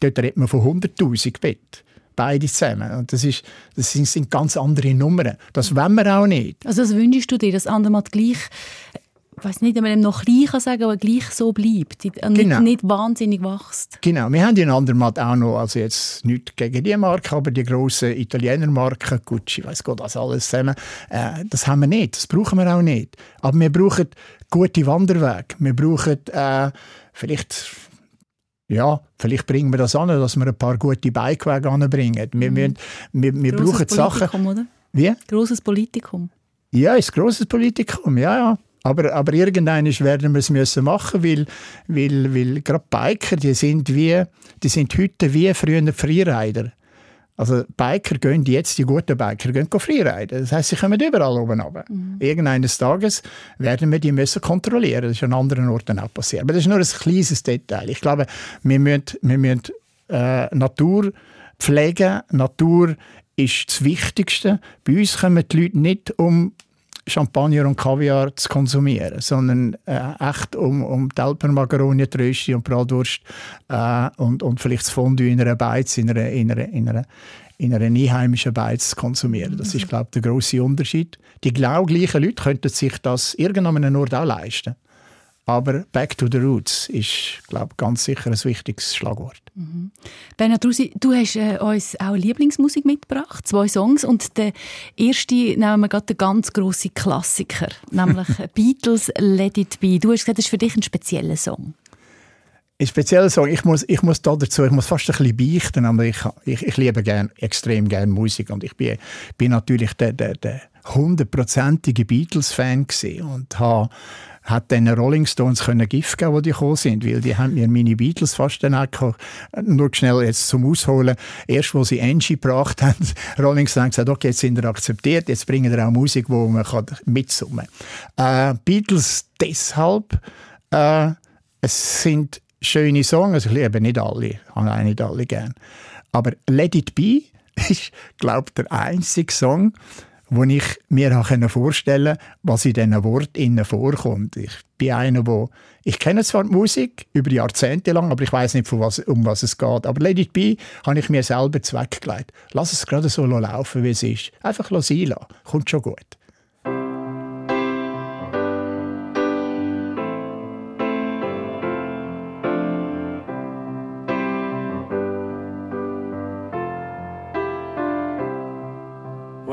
dort redet man von 100'000 Betten beide zusammen. Und das, ist, das sind, sind, ganz andere Nummern. Das wollen wir auch nicht. Also das wünschst du dir, dass Andermatt gleich ich weiß nicht, ob man noch klein kann sagen, aber gleich so bleibt und genau. nicht, nicht, wahnsinnig wächst. Genau, wir haben in Andermatt auch noch, also jetzt nicht gegen die Marke, aber die grossen Italiener Marken, Gucci, weiß Gott, das alles zusammen, äh, das haben wir nicht, das brauchen wir auch nicht. Aber wir brauchen gute Wanderwege, wir brauchen äh, vielleicht ja, vielleicht bringen wir das an, dass wir ein paar gute Bikewege anbringen. Wir, mhm. müssen, wir, wir brauchen Sachen. Oder? Wie? Grosses Politikum. Ja, ein grosses Politikum, ja, ja. Aber, aber irgendwann werden wir es müssen machen, weil, weil, weil gerade Biker, die sind, wie, die sind heute wie früher Freerider. Also Biker gehen jetzt, die guten Biker gehen Freeriden. Das heisst, sie kommen überall oben runter. Mhm. Irgendeines Tages werden wir die müssen kontrollieren. Das ist an anderen Orten auch passiert. Aber das ist nur ein kleines Detail. Ich glaube, wir müssen, wir müssen äh, Natur pflegen. Natur ist das Wichtigste. Bei uns kommen die Leute nicht um Champagner und Kaviar zu konsumieren, sondern äh, echt um, um die Alpenmakaroni, die Rösti und Bratwurst äh, und, und vielleicht das Fondue in einer Beiz, in einer, in einer, in einer, in einer einheimischen Beiz zu konsumieren. Das ist, glaube ich, der grosse Unterschied. Die genau gleichen Leute könnten sich das irgendeinem Ort auch leisten. Aber Back to the Roots ist, glaube ich, ganz sicher ein wichtiges Schlagwort. Mhm. Bernhard Rusi, du hast äh, uns auch Lieblingsmusik mitgebracht, zwei Songs. Und der erste nehmen wir gerade den ganz grossen Klassiker, nämlich Beatles «Let It Be». Du hast gesagt, das ist für dich ein spezieller Song. Ein spezieller Song. Ich muss, ich muss da dazu, ich muss fast ein bisschen beichten, aber ich, ich, ich liebe gern, extrem gerne Musik und ich bin, bin natürlich der, der, der hundertprozentige Beatles-Fan und habe hat den Rolling Stones können Gift geben, wo die gekommen sind, weil die haben mir meine Beatles fast dann auch nur schnell jetzt zum Ausholen. Erst, wo sie Angie gebracht haben, Rolling Stones gesagt, okay, jetzt sind sie akzeptiert, jetzt bringen sie auch Musik, wo man kann mitsummen. Äh, Beatles deshalb, äh, es sind schöne Songs, also ich liebe nicht alle, ich habe auch nicht alle gern. Aber Let It Be ist, glaube ich, der einzige Song, wo ich mir vorstellen konnte, was in diesen Worten vorkommt. Ich bin einer, wo ich kenne zwar die Musik über Jahrzehnte lang, aber ich weiß nicht, was, um was es geht. Aber It Be habe ich mir selber zweckgelegt. Lass es gerade so laufen, wie es ist. Einfach lassen. Kommt schon gut.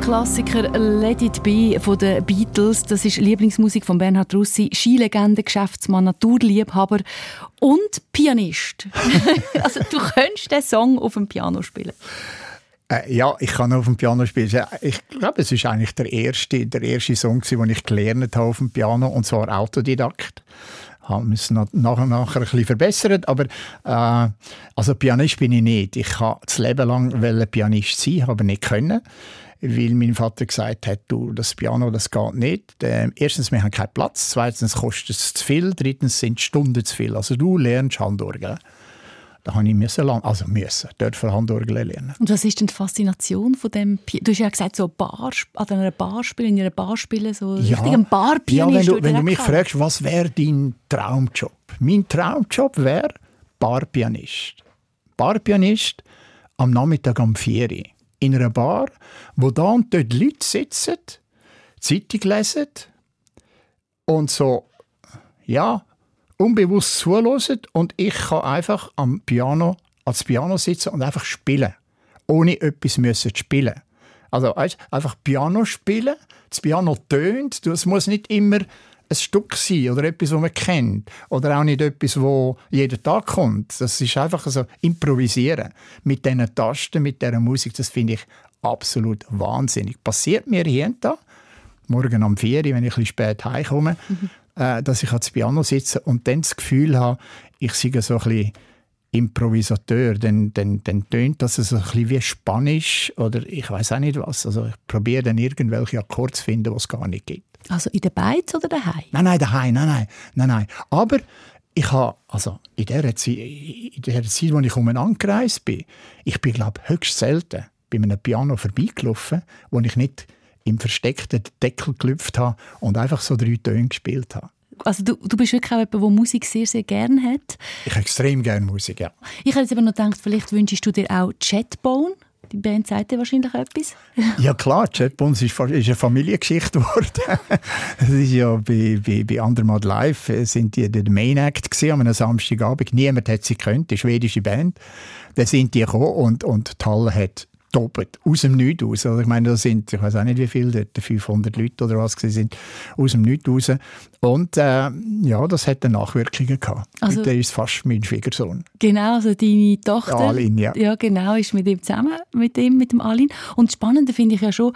Grosser Klassiker Let It Be von den Beatles. Das ist Lieblingsmusik von Bernhard Russi, Skilegende, Geschäftsmann, Naturliebhaber und Pianist. also du könntest den Song auf dem Piano spielen. Äh, ja, ich kann auf dem Piano spielen. Ja, Ich glaube, es ist eigentlich der erste, der erste Song, den ich gelernt habe auf dem Piano, und zwar Autodidakt. Haben es nach und nach ein bisschen verbessert, aber äh, also Pianist bin ich nicht. Ich habe das Leben lang Pianist sein, aber nicht können, weil mein Vater gesagt hat, du, das Piano, das geht nicht. Ähm, erstens, wir haben keinen Platz, zweitens kostet es zu viel, drittens sind Stunden zu viel. Also du lernst Handorgel. Da habe ich müssen lang, also müssen, dürfen Handorgel lernen. Und was ist denn die Faszination von dem Pi Du hast ja gesagt, so Bar, an einer Bar spielen, in einer Bar spielen, so richtig ein Ja, Barpianist. wenn du, wenn du ich mich fragst, was wäre dein Traumjob? Mein Traumjob wäre Barpianist. Barpianist am Nachmittag um 4 Uhr. In einer Bar, wo da und dort Leute sitzen, Zeitung lesen und so, ja, unbewusst zuhören und ich kann einfach am Piano, als Piano sitzen und einfach spielen. Ohne etwas müssen zu spielen. Also weißt, einfach Piano spielen, das Piano tönt, es muss nicht immer ein Stück sein oder etwas, das man kennt. Oder auch nicht etwas, wo jeden Tag kommt. Das ist einfach so improvisieren. Mit diesen Tasten, mit dieser Musik, das finde ich absolut wahnsinnig. Passiert mir hier und da, morgen um 4 Uhr, wenn ich ein bisschen spät heimkomme, äh, dass ich ans Piano sitze und dann das Gefühl habe, ich sei so ein bisschen Improvisateur, dann, dann, dann tönt das so ein bisschen wie Spanisch oder ich weiß auch nicht was. Also ich probiere dann irgendwelche Akkorde zu finden, die es gar nicht gibt. Also in der Beiz oder daheim? Nein, nein, daheim, nein, nein, nein, nein. Aber ich habe, also in der Zeit, in der Zeit, wo ich umeinander gereist bin, ich bin, glaube höchst selten bei einem Piano vorbeigelaufen, wo ich nicht im versteckten Deckel gelüpft habe und einfach so drei Töne gespielt habe. Also du, du bist wirklich auch jemand, der Musik sehr, sehr gerne hat. Ich habe extrem gerne Musik, ja. Ich habe jetzt aber noch gedacht, vielleicht wünschst du dir auch Chatbone. Die Band sagt dir wahrscheinlich etwas. Ja klar, Chatbons ist, ist eine Familiengeschichte geworden. Es ist ja bei, bei, bei Andermatt Live äh, sind die der Main Act gewesen, an einem Samstagabend. Niemand hat sie gekannt, die schwedische Band. Da sind die gekommen und, und die Halle hat doppelt aus dem Nichts raus. Also ich meine, da sind, ich weiß auch nicht wie viele, dort 500 Leute oder was sind, aus dem Nichts raus. Und äh, ja, das hat dann Nachwirkungen gehabt. Also- der ist fast mein Schwiegersohn. Genau, also deine Tochter. Alin, ja. Ja, genau, ist mit ihm zusammen, mit ihm, mit dem Alin. Und das Spannende finde ich ja schon,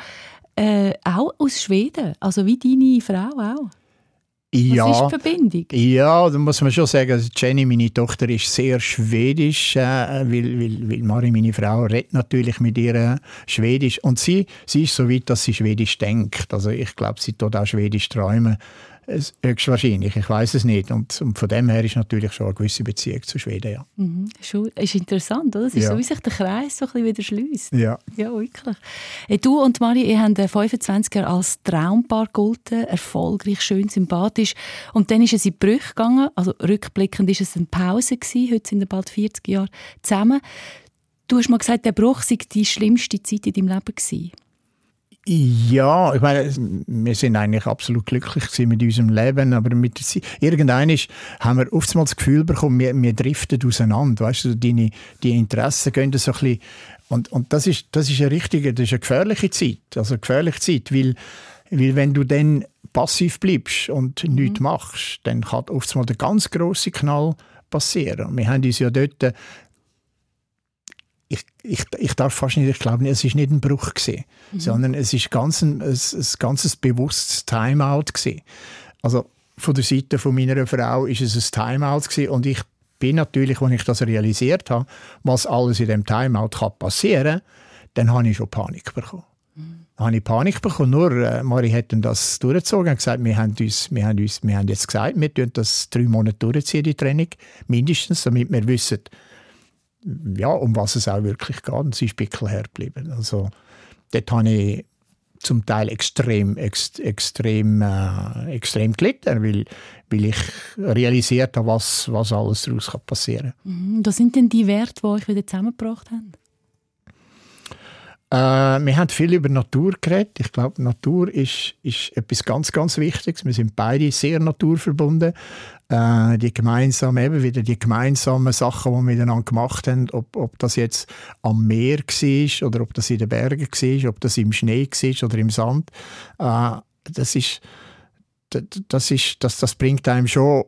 äh, auch aus Schweden. Also wie deine Frau auch. Was ja, ist die Verbindung? Ja, da muss man schon sagen, also Jenny, meine Tochter, ist sehr schwedisch, äh, weil, weil, weil Mari, meine Frau, redet natürlich mit ihr äh, Schwedisch. Und sie, sie ist so weit, dass sie Schwedisch denkt. Also ich glaube, sie tut auch Schwedisch träumen. Es- Höchstwahrscheinlich, ich weiß es nicht. Und, und von dem her ist natürlich schon eine gewisse Beziehung zu Schweden, ja. Mhm. Ist interessant, oder? Es ist Ja. so, wie sich der Kreis so ein bisschen wieder schließt. Ja, Ja, wirklich. Du und Marie, ihr habt äh, 25 Jahre als Traumpaar gegolten, erfolgreich, schön, sympathisch. Und dann ist es in die Brüche gegangen. Also rückblickend ist es eine Pause gewesen. Heute sind wir bald 40 Jahre zusammen. Du hast mal gesagt, der Bruch sei die schlimmste Zeit in deinem Leben gewesen. Ja, ich meine, wir sind eigentlich absolut glücklich mit unserem Leben, aber mit der Zeit, irgendwann haben wir oftmals das Gefühl bekommen, wir, wir driften auseinander, weißt du, deine, die Interessen gehen so ein bisschen, und, und das ist, das ist eine richtige, das ist eine gefährliche Zeit, also eine gefährliche Zeit, weil, weil wenn du dann passiv bleibst und nichts machst, dann kann oftmals der ganz grosse Knall passieren. Und wir haben uns ja dort ich, ich, ich darf fast nicht, ich glaube, es ist nicht ein Bruch gewesen, sondern es ist ganz ein, ein, ein ganzes bewusstes Timeout gewesen. Also von der Seite von meiner Frau ist es ein Timeout gewesen und ich bin natürlich, als ich das realisiert habe, was alles in dem Timeout kann passieren dann habe ich schon Panik bekommen. Dann habe ich Panik bekommen. Nur äh, Mari hat dann das durchgezogen und gesagt, wir haben, uns, wir, haben uns, wir haben jetzt gesagt, wir tun das drei Monate durchziehen, die Training, mindestens, damit wir wissen, ja, um was es auch wirklich geht. Und sie ist pickelhart geblieben. Also, dort habe ich zum Teil extrem, ex, extrem, äh, extrem gelitten, weil, weil ich realisiert habe, was, was alles daraus passieren kann. Mhm. Das sind denn die Werte, die euch wieder zusammengebracht haben? Äh, wir haben viel über Natur geredet. Ich glaube, Natur ist, ist etwas ganz, ganz Wichtiges. Wir sind beide sehr naturverbunden. Äh, die gemeinsamen, eben wieder die gemeinsamen Sachen, die wir miteinander gemacht haben, ob, ob das jetzt am Meer war oder ob das in den Bergen war, ob das im Schnee war oder im Sand. Äh, das ist, das, ist, das, das bringt einem schon,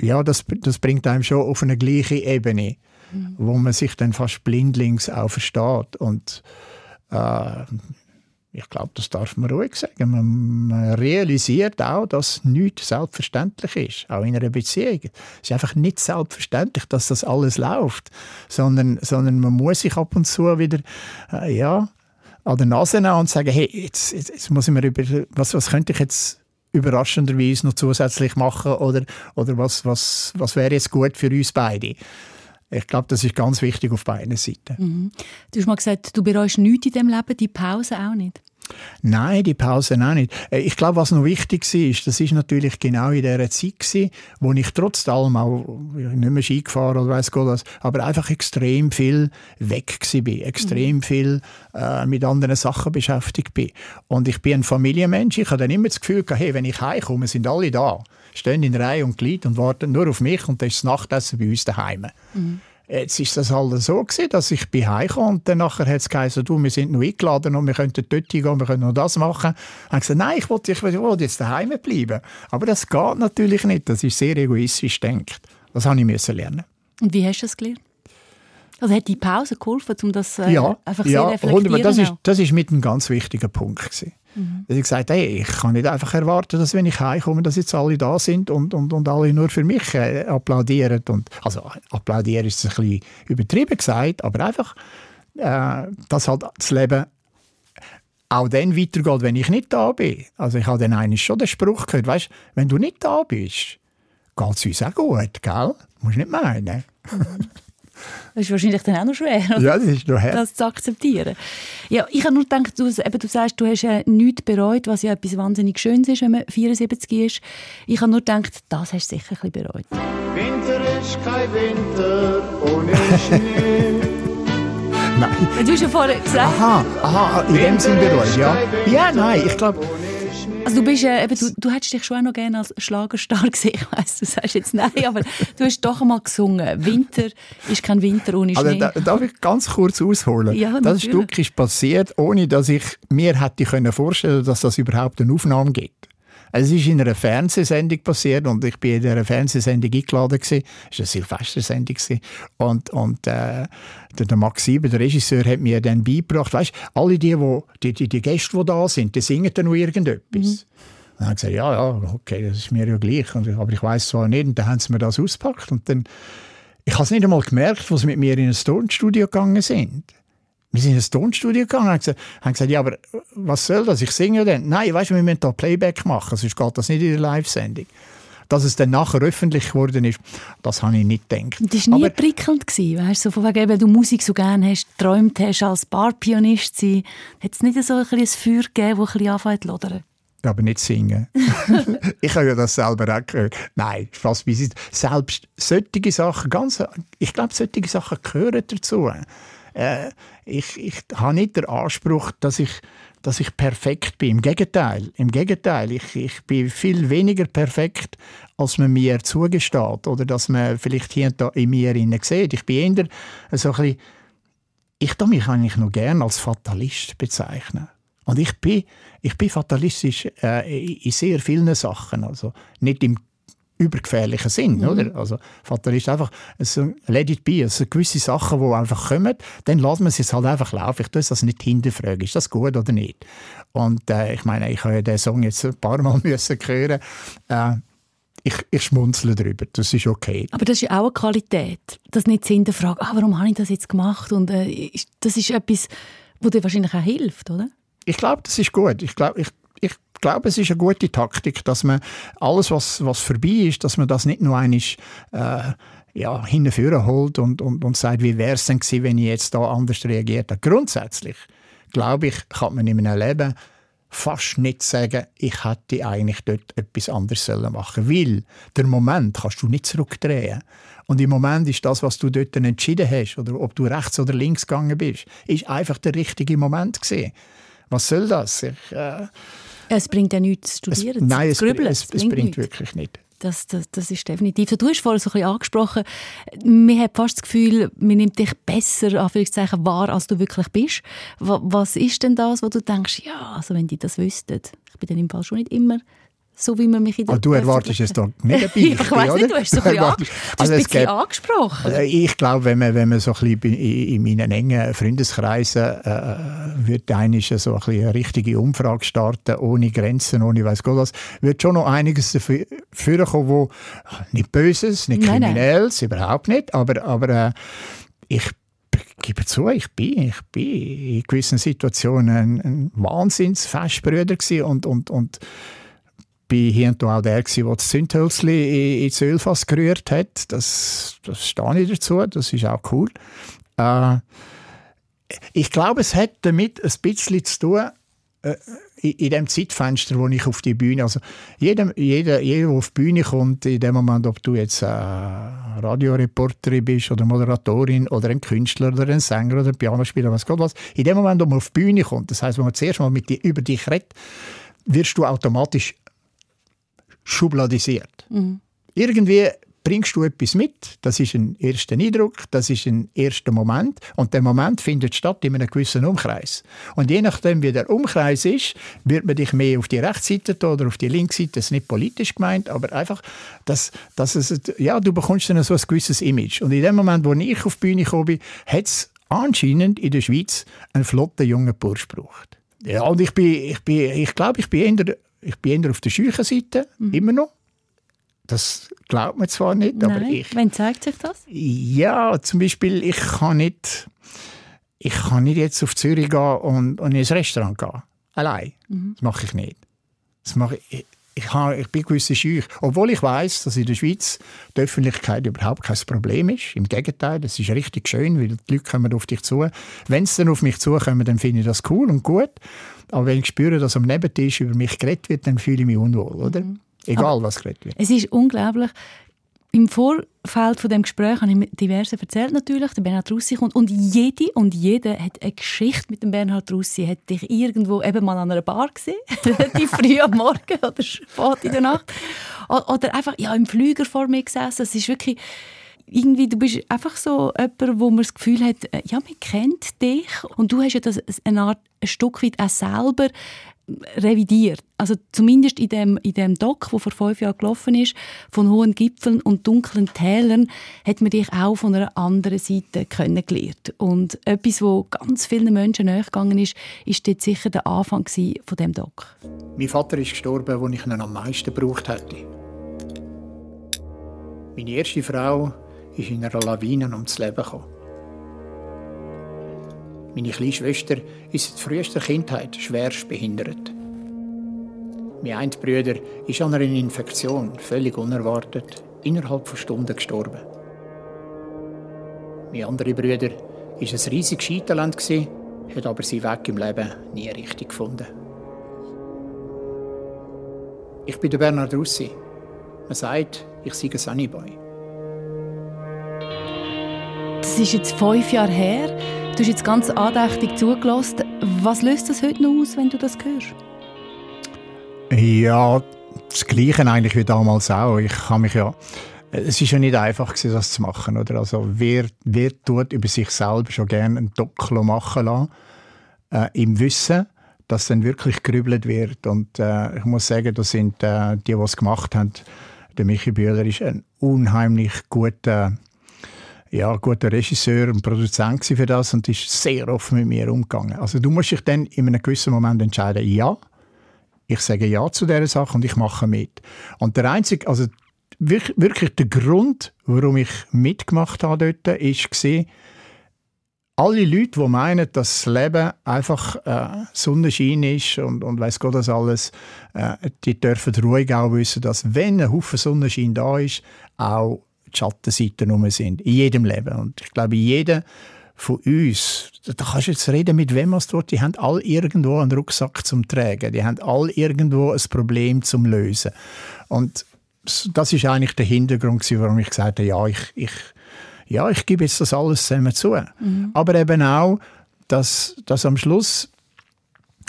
ja, das, das bringt einem schon auf eine gleiche Ebene, wo man sich dann fast blindlings auch versteht und äh, ich glaube, das darf man ruhig sagen. Man, man realisiert auch, dass nichts selbstverständlich ist, auch in einer Beziehung. Es ist einfach nicht selbstverständlich, dass das alles läuft, sondern, sondern man muss sich ab und zu wieder äh, ja, an der Nase nehmen und sagen, hey, jetzt, jetzt, jetzt muss ich mir über, was, was könnte ich jetzt überraschenderweise noch zusätzlich machen oder, oder was, was, was wäre jetzt gut für uns beide. Ich glaube, das ist ganz wichtig auf beiden Seiten. Du hast mal gesagt, du bereust nichts in diesem Leben, die Pause auch nicht. Nein, die Pause auch nicht. Äh, Ich glaube, was noch wichtig war, das ist natürlich genau in dieser Zeit gewesen, wo ich trotz allem auch nicht mehr Ski gefahren oder weiss Gott was, aber einfach extrem viel weg war, extrem viel äh, mit anderen Sachen beschäftigt bin. Und ich bin ein Familienmensch. Ich habe dann immer das Gefühl gehabt, hey, wenn ich heimkomme, sind alle da, stehen in Reihe und Glied und warten nur auf mich und das ist das Nachtessen bei uns daheim. Jetzt ist das halt so gewesen, dass ich bin heimgekommen und dann nachher hat es geheißen, du, wir sind noch eingeladen und wir könnten dort hingehen, wir können noch das machen. Ich habe gesagt, nein, ich will, ich will, jetzt daheim bleiben. Aber das geht natürlich nicht. Das ist sehr egoistisch denkt. Das habe ich müssen lernen. Und wie hast du das gelernt? Also hat die Pause geholfen, um das äh, ja, einfach ja, sehr reflektieren? wunderbar. Das ist, das ist mit ein ganz wichtiger Punkt gewesen. Dass ich gesagt habe, hey, ich kann nicht einfach erwarten, dass wenn ich heimkomme, dass jetzt alle da sind und, und, und alle nur für mich äh, applaudieren. Und, also applaudieren ist ein bisschen übertrieben gesagt, aber einfach, äh, dass halt das Leben auch dann weitergeht, wenn ich nicht da bin. Also ich habe dann eigentlich schon den Spruch gehört, weißt, wenn du nicht da bist, geht es uns auch gut, gell? Musst nicht meinen. Das ist wahrscheinlich dann auch noch schwer, oder? Ja, das ist noch hart. das zu akzeptieren. Ja, ich habe nur gedacht, du, eben, du sagst, du hast äh, nichts bereut, was ja etwas wahnsinnig Schönes ist, wenn man 74 ist. Ich habe nur gedacht, das hast du sicher ein bisschen bereut. Winter ist kein Winter ohne Schnee. Nein. Du hast ja vorher gesagt, Aha, aha, in dem Sinn bereut, ja. Ja, nein, ich glaube, also du, bist, äh, eben, du, du hättest dich schon auch noch gerne als Schlagerstar gesehen. Ich weiss, du sagst jetzt nein, aber du hast doch einmal gesungen. Winter ist kein Winter ohne Also, Schnee. da, darf ich ganz kurz ausholen? Ja, das. Stück ist passiert, ohne dass ich mir hätte können vorstellen, dass das überhaupt eine Aufnahme gibt. Also, es ist in einer Fernsehsendung passiert und ich bin in dieser Fernsehsendung eingeladen gewesen. Es war eine Silvestersendung gewesen. und und äh, der, Max Sieber, der Regisseur, hat mir dann beigebracht, weißt, alle die, wo, die, die, die Gäste, die da sind, die singen dann noch irgendetwas. Dann habe ich gesagt, ja, ja, okay, das ist mir ja gleich. Und, aber ich weiß zwar nicht. Und dann haben sie mir das ausgepackt. Und dann, ich habe es nicht einmal gemerkt, sie mit mir in ein Tonstudio gegangen sind. Wir sind in ein Tonstudio gegangen und haben gesagt, haben gesagt, ja, aber was soll das? Ich singe dann. Nein, weißt du, wir müssen da Playback machen, sonst geht das nicht in der Live-Sendung. Dass es dann nachher öffentlich geworden ist, das habe ich nicht gedacht. Das war nie aber, prickelnd, gewesen, weißt du, so von wegen, wenn du Musik so gerne hast, geträumt hast, als Barpianist zu sein. Hat es nicht so ein, ein Feuer gegeben, das ein bisschen anfängt zu lodern? aber nicht singen. ich habe ja das selber auch gehört. Nein, Spaß beiseite. Selbst solche Sachen, ganz, ich glaube, solche Sachen gehören dazu. Äh, ich, ich habe nicht den Anspruch, dass ich, dass ich perfekt bin. Im Gegenteil. Im Gegenteil. Ich, ich bin viel weniger perfekt, als man mir zugesteht. Oder dass man vielleicht hier und da in mir sieht. Ich bin eher so ein bisschen, ich tue mich eigentlich noch gerne als Fatalist bezeichnen. Und ich bin, ich bin fatalistisch äh, in sehr vielen Sachen. Also nicht im übergefährlichen Sinn, oder? Also Fatalist einfach, so, let it be, also gewisse Sachen, die einfach kommen, dann lassen wir es jetzt halt einfach laufen. Ich tue das nicht hinterfragen, ist das gut oder nicht? Und äh, ich meine, ich habe ja den Song jetzt ein paar Mal müssen hören. Äh, ich, ich schmunzle darüber. Das ist okay. Aber das ist ja auch eine Qualität, dass nicht zu hinterfragen, ah, warum habe ich das jetzt gemacht? Und äh, das ist etwas, was dir wahrscheinlich auch hilft, oder? Ich glaube, das ist gut. Ich glaube, ich, ich glaube, es ist eine gute Taktik, dass man alles, was, was vorbei ist, dass man das nicht nur einmal äh, ja, hinführen holt und, und, und sagt, wie wäre es denn gewesen, wenn ich jetzt da anders reagiert hätte. Grundsätzlich, glaube ich, kann man in einem Leben fast nicht sagen, ich hätte eigentlich dort etwas anderes sollen machen Weil der Moment kannst du nicht zurückdrehen. Und im Moment ist das, was du dort entschieden hast, oder ob du rechts oder links gegangen bist, ist einfach der richtige Moment gewesen. Was soll das? Ich, äh, Es bringt ja nichts zu es, studieren, nein, zu es, grübeln. es, es bringt nichts. wirklich nicht. Das, das, das ist definitiv so. Du hast vorhin so ein bisschen angesprochen, man hat fast das Gefühl, man nimmt dich besser Anführungszeichen, wahr, als du wirklich bist. Wa- Was ist denn das, wo du denkst, ja, also wenn die das wüssten. Ich bin dann im Fall schon nicht immer so, wie man mich in der Aber du erwartest es doch nicht ein ich weiss nicht, du hast so ein bisschen, Also ein bisschen gäbe- angesprochen. Also ich glaube, wenn man, wenn man so ein bisschen in in meinen engen Freundeskreisen äh, wird einmal so ein bisschen eine richtige Umfrage starten, ohne Grenzen, ohne weiß Gott was, wird schon noch einiges dafür kommen, wo nicht Böses, nicht Nein, nein. Kriminelles, überhaupt nicht, aber, aber äh, ich gebe zu, ich bin, ich bin in gewissen Situationen ein, ein Wahnsinnsfestbrüder gewesen und, und, und bin hier und da auch der, der das Zündhölzli ins Ölfass gerührt hat. Das, das stehe ich dazu, das ist auch cool. Äh, ich glaube, es hat damit ein bisschen zu tun, äh, in, in dem Zeitfenster, wo ich auf die Bühne, also jeder, jeder, jeder, der auf die Bühne kommt, in dem Moment, ob du jetzt äh, Radioreporterin bist oder Moderatorin oder ein Künstler oder ein Sänger oder ein Pianospieler, was Gott was, in dem Moment, wo man auf die Bühne kommt, das heißt, wenn man zuerst mal mit dir, über dich redet, wirst du automatisch schubladisiert. Irgendwie bringst du etwas mit, das ist ein erster Eindruck, das ist ein erster Moment und der Moment findet statt in einem gewissen Umkreis. Und je nachdem, wie der Umkreis ist, wird man dich mehr auf die Rechtsseite oder auf die Linksseite, das ist nicht politisch gemeint, aber einfach, dass, dass es, ja, du bekommst dann so ein gewisses Image. Und in dem Moment, wo ich auf die Bühne gekommen bin, hat es anscheinend in der Schweiz einen flotten jungen Bursch gebraucht. Ja, und ich bin, ich bin, ich glaube, ich bin eher, ich bin eher auf der scheuchen Seite, immer noch. Das glaubt man zwar nicht, aber Nein, ich, wann zeigt sich das? ja, zum Beispiel, ich kann nicht, ich kann nicht jetzt auf Zürich gehen und, und in ein Restaurant gehen. Allein. Das mache ich nicht. Das mache ich, ich, habe, ich bin gewisse schüch. Obwohl ich weiß, dass in der Schweiz die Öffentlichkeit überhaupt kein Problem ist. Im Gegenteil, das ist richtig schön, weil die Leute kommen auf dich zu. Wenn sie dann auf mich zukommen, dann finde ich das cool und gut. Aber wenn ich spüre, dass am Nebentisch über mich geredet wird, dann fühle ich mich unwohl, oder? Egal, was geredet wird. Es ist unglaublich. Im Vorfeld von dem Gespräch habe ich mit diversen erzählt natürlich, der Bernhard Russi kommt und jede und jeder hat eine Geschichte mit dem Bernhard Russi, hat dich irgendwo eben mal an einer Bar gesehen, die früh am Morgen oder spät in der Nacht. Oder einfach ja, im Flüger vor mir gesessen. Es ist wirklich irgendwie, du bist einfach so jemand, wo man das Gefühl hat, äh, ja, man kennt dich. Und du hast ja das eine Art, ein Stück weit auch selber revidiert. Also zumindest in dem, in dem Doc, wo vor fünf Jahren gelaufen ist, von hohen Gipfeln und dunklen Tälern, hat man dich auch von einer anderen Seite kennengelernt. Und etwas, wo ganz vielen Menschen nachgegangen ist, ist dort sicher der Anfang von dem Doc. Mein Vater ist gestorben, als ich ihn am meisten gebraucht hätte. Meine erste Frau ist in einer Lawine ums Leben gekommen. Meine kleine Schwester ist seit frühester Kindheit schwerst behindert. Mein ein Bruder ist an einer Infektion völlig unerwartet innerhalb von Stunden gestorben. Mein anderer Bruder ist ein riesiges gsi, hat aber seinen Weg im Leben nie richtig gefunden. Ich bin der Bernhard Russi. Man sagt, ich sei ein Sunnyboy. Das ist jetzt fünf Jahre her. Du hast jetzt ganz andächtig zugelassen. Was löst das heute noch aus, wenn du das hörst? Ja, das Gleiche eigentlich wie damals auch. Ich habe mich ja, es ist ja nicht einfach gewesen, das zu machen, oder? Also wer, wer tut über sich selber schon gerne ein Docklo machen lassen, äh, im Wissen, dass dann wirklich gerübelt wird. Und äh, ich muss sagen, das sind äh, die, die es gemacht haben. Der Michi Bühler ist ein unheimlich guter ja, guter Regisseur und Produzent für das und ist sehr offen mit mir umgegangen. Also du musst dich dann in einem gewissen Moment entscheiden, ja, ich sage ja zu dieser Sache und ich mache mit. Und der einzige, also wirklich, der Grund, warum ich mitgemacht habe dort, ist alle Leute, die meinen, dass das Leben einfach äh, Sonnenschein ist und, und weiß Gott das alles, äh, die dürfen ruhig auch wissen, dass wenn ein Haufen Sonnenschein da ist, auch die Schattenseiten rum sind. In jedem Leben. Und ich glaube, jeder von uns, da kannst du jetzt reden mit wem es dort, die haben alle irgendwo einen Rucksack zum Tragen. Die haben alle irgendwo ein Problem zum Lösen. Und das ist eigentlich der Hintergrund, warum ich gesagt habe, ja, ich, ich, ja, ich gebe jetzt das alles zusammen zu. Aber eben auch, dass, dass am Schluss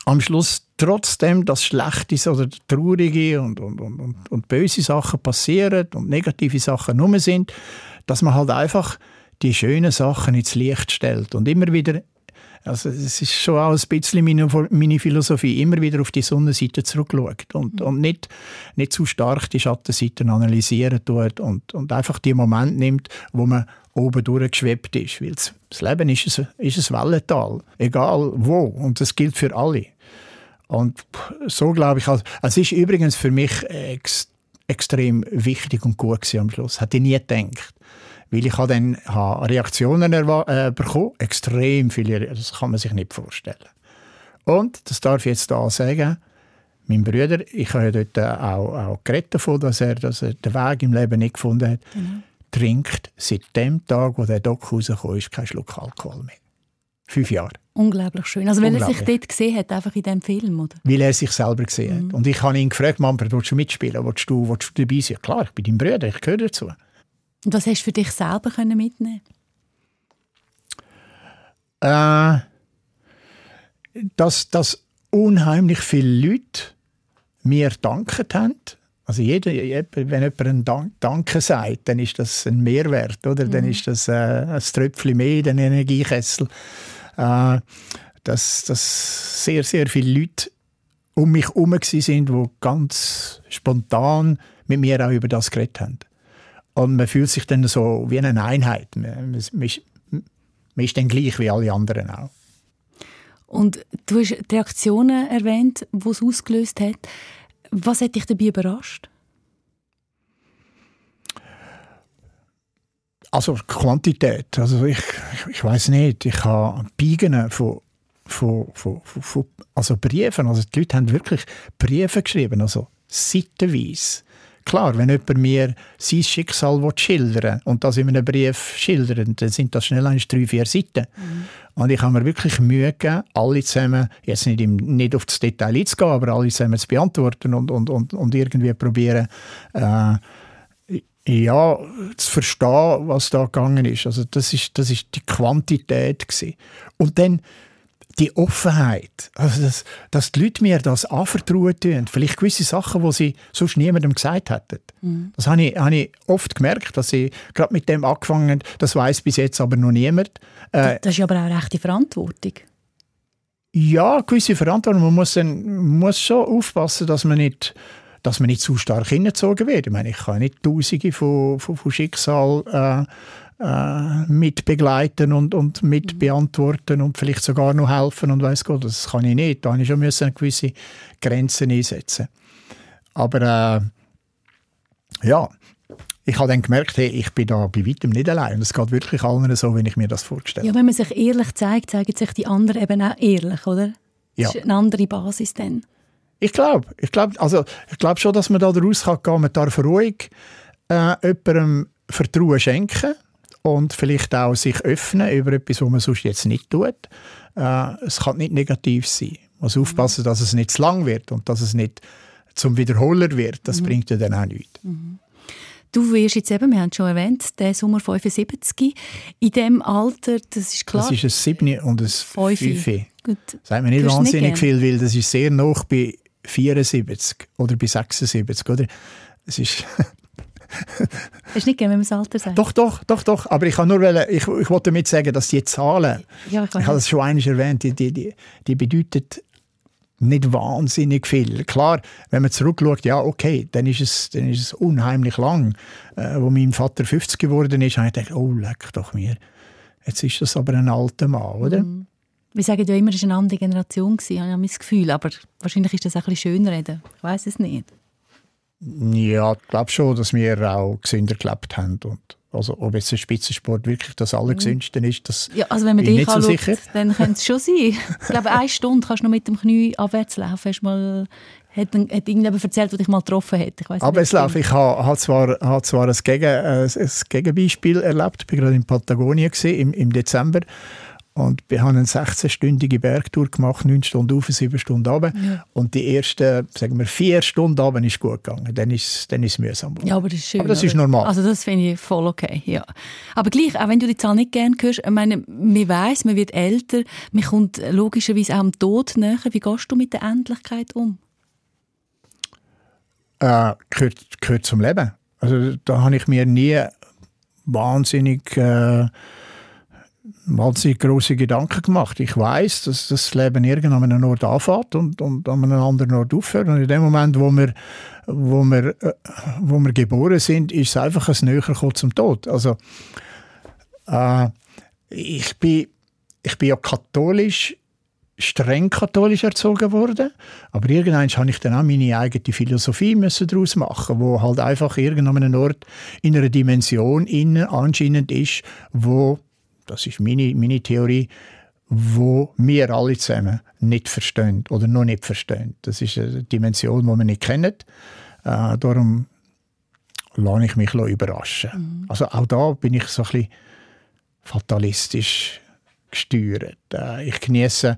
am Schluss trotzdem, dass Schlechtes oder Traurige und, und, und, und, böse Sachen passieren und negative Sachen nur sind, dass man halt einfach die schönen Sachen ins Licht stellt und immer wieder also es ist schon auch ein bisschen meine, meine Philosophie, immer wieder auf die Sonnenseite zurückschaut und, und nicht, nicht zu stark die Schattenseiten analysieren tut und, und einfach die Moment nimmt, wo man oben durchgeschwebt ist. Weil das, das Leben ist ein, ist ein Wellental, egal wo. Und das gilt für alle. Und so glaube ich, also, es ist übrigens für mich ex, extrem wichtig und gut gewesen am Schluss. Hätte ich nie gedacht. Weil ich habe dann habe Reaktionen äh, bekommen, extrem viele, das kann man sich nicht vorstellen. Und, das darf ich jetzt da sagen, mein Bruder, ich habe ja dort äh, auch, auch geredet davon, dass er, dass er den Weg im Leben nicht gefunden hat, trinkt seit dem Tag, wo der Doc rausgekommen ist, keinen Schluck Alkohol mehr. Fünf Jahre. Unglaublich schön. Also weil er sich dort gesehen hat, einfach in diesem Film, oder? weil er sich selber gesehen hat. Und ich habe ihn gefragt, Manfred, willst du mitspielen? Willst du, willst du dabei sein? Klar, ich bin dein Bruder, ich gehöre dazu. Und was hast du für dich selber können mitnehmen Äh, dass, dass unheimlich viele Leute mir danket haben. Also jeder, wenn jemand einen Dank, Danke sagt, dann ist das ein Mehrwert, oder? Dann ist das äh, ein Tröpfchen mehr in den Energiekessel. Äh, dass, dass sehr, sehr viele Leute um mich herum sind, die ganz spontan mit mir auch über das geredet haben. Und man fühlt sich dann so wie eine Einheit. Man, man, man, ist- man ist dann gleich wie alle anderen auch. Und du hast die Reaktionen erwähnt, die es ausgelöst hat. Was hat dich dabei überrascht? Also Quantität. Also ich, ich, ich weiß nicht. Ich habe Biegen von, von, von, von, also Briefen. Also die Leute haben wirklich Briefe geschrieben, also seitenweise. Klar, wenn jemand mir sein Schicksal will schildern und das in einem Brief schildern, dann sind das schnell eins, drei, vier Seiten. Und ich habe mir wirklich Mühe gegeben, alle zusammen, jetzt nicht, im, nicht auf das Detail einzugehen, aber alle zusammen zu beantworten und, und, und, und irgendwie probieren, äh, ja, zu verstehen, was da gegangen ist. Also das ist, das ist die Quantität gewesen. Und dann die Offenheit, also dass, dass die Leute mir das anvertrauen tun, vielleicht gewisse Sachen, die sie sonst niemandem gesagt hätten. Das habe ich, habe ich oft gemerkt, dass sie gerade mit dem angefangen haben, das weiß bis jetzt aber noch niemand. Äh, Das ist aber auch rechte Verantwortung. ja, gewisse Verantwortung. Man muss, dann, man muss schon aufpassen, dass man nicht, dass man nicht zu stark hingezogen wird. Ich meine, ich kann nicht Tausende von, von, von Schicksal äh, äh, mit begleiten und, und mit beantworten und vielleicht sogar noch helfen und weiß Gott, das kann ich nicht. Da habe ich schon müssen gewisse Grenzen einsetzen. Aber äh, ja, ich habe dann gemerkt, hey, ich bin da bei weitem nicht allein. Und es geht wirklich allen so, wie ich mir das vorstelle. Ja, wenn man sich ehrlich zeigt, zeigen sich die anderen eben auch ehrlich, oder? Ja. Das ist eine andere Basis dann. Ich glaube, ich glaube, also ich glaube schon, dass man da daraus kann gehen. Man darf ruhig äh, jemandem Vertrauen schenken und vielleicht auch sich öffnen über etwas, was man sonst jetzt nicht tut. Äh, es kann nicht negativ sein. Man muss aufpassen, dass es nicht zu lang wird und dass es nicht zum Wiederholer wird. Das bringt ja dann auch nichts. Du wirst jetzt eben, wir haben es schon erwähnt, der Sommer 75. In diesem Alter, das ist klar. Das ist ein 7 und ein Fünfi. 5. Gut. Sagt mir nicht nicht wahnsinnig gern? viel, weil das ist sehr noch bei 74 oder bei 76. Oder? Es ist Hast du nicht gerne, wenn man das Alter sagt? Doch, doch, doch, doch. Aber ich kann nur, wollen, ich, ich wollte damit sagen, dass die Zahlen, Ja, ich ich habe das schon einmal erwähnt, die, die, die, die bedeuten nicht wahnsinnig viel. Klar, wenn man zurückschaut, ja, okay, dann ist es, dann ist es unheimlich lang. Äh, wo mein Vater 50 geworden ist, habe ich gedacht, oh, leck doch mir. Jetzt ist das aber ein alter Mann, oder? Wir sagen ja immer, es war eine andere Generation, gewesen, habe ich das Gefühl. Aber wahrscheinlich ist das auch ein bisschen schönreden. Ich weiß es nicht. Ja, ich glaube schon, dass wir auch gesünder gelebt haben. Und also, ob jetzt der Spitzensport wirklich das Allergesündeste ist, das Ja, also wenn man bin dich ich nicht so anschaut, sicher. dann könnte es schon sein. Ich glaube, eine Stunde kannst du noch mit dem Knie abwärts laufen. Hast mal, hat, hat irgendjemand erzählt, der dich mal getroffen hat? Ich weiss ob es Ich habe habe zwar, habe zwar ein, Gegen, äh, ein Gegenbeispiel erlebt. Ich war gerade in Patagonien gewesen, im, im Dezember. Und wir haben eine 16-stündige Bergtour gemacht, 9 Stunden auf, 7 Stunden runter. Ja. Und die ersten, sagen wir, 4 Stunden runter ist gut gegangen. Dann ist, dann ist es mühsam. Ja, aber das ist schön. Aber das ist oder? normal. Also das finde ich voll okay, ja. Aber gleich, auch wenn du die Zahl nicht gerne hörst, ich meine, man weiss, man wird älter, man kommt logischerweise auch am Tod näher. Wie gehst du mit der Endlichkeit um? äh, gehört, gehört zum Leben. Also da habe ich mir nie wahnsinnig, äh, wahnsinnig große Gedanken gemacht. Ich weiß, dass das Leben irgendwann an einem Ort anfängt und, und an einem anderen Ort aufhört. Und in dem Moment, wo wir, wo wir, äh, wo wir geboren sind, ist es einfach ein Näherkommen zum Tod. Also äh, ich bin, ich bin ja katholisch streng katholisch erzogen worden, aber irgendwann habe ich dann auch meine eigene Philosophie müssen daraus machen, wo halt einfach irgendwann an einem Ort in einer Dimension innen anscheinend ist, wo, das ist meine, meine Theorie, wo wir alle zusammen nicht verstehen oder noch nicht verstehen. Das ist eine Dimension, die wir nicht kennen. Äh, darum lasse ich mich überraschen. Also auch da bin ich so ein bisschen fatalistisch gesteuert. Äh, ich genieße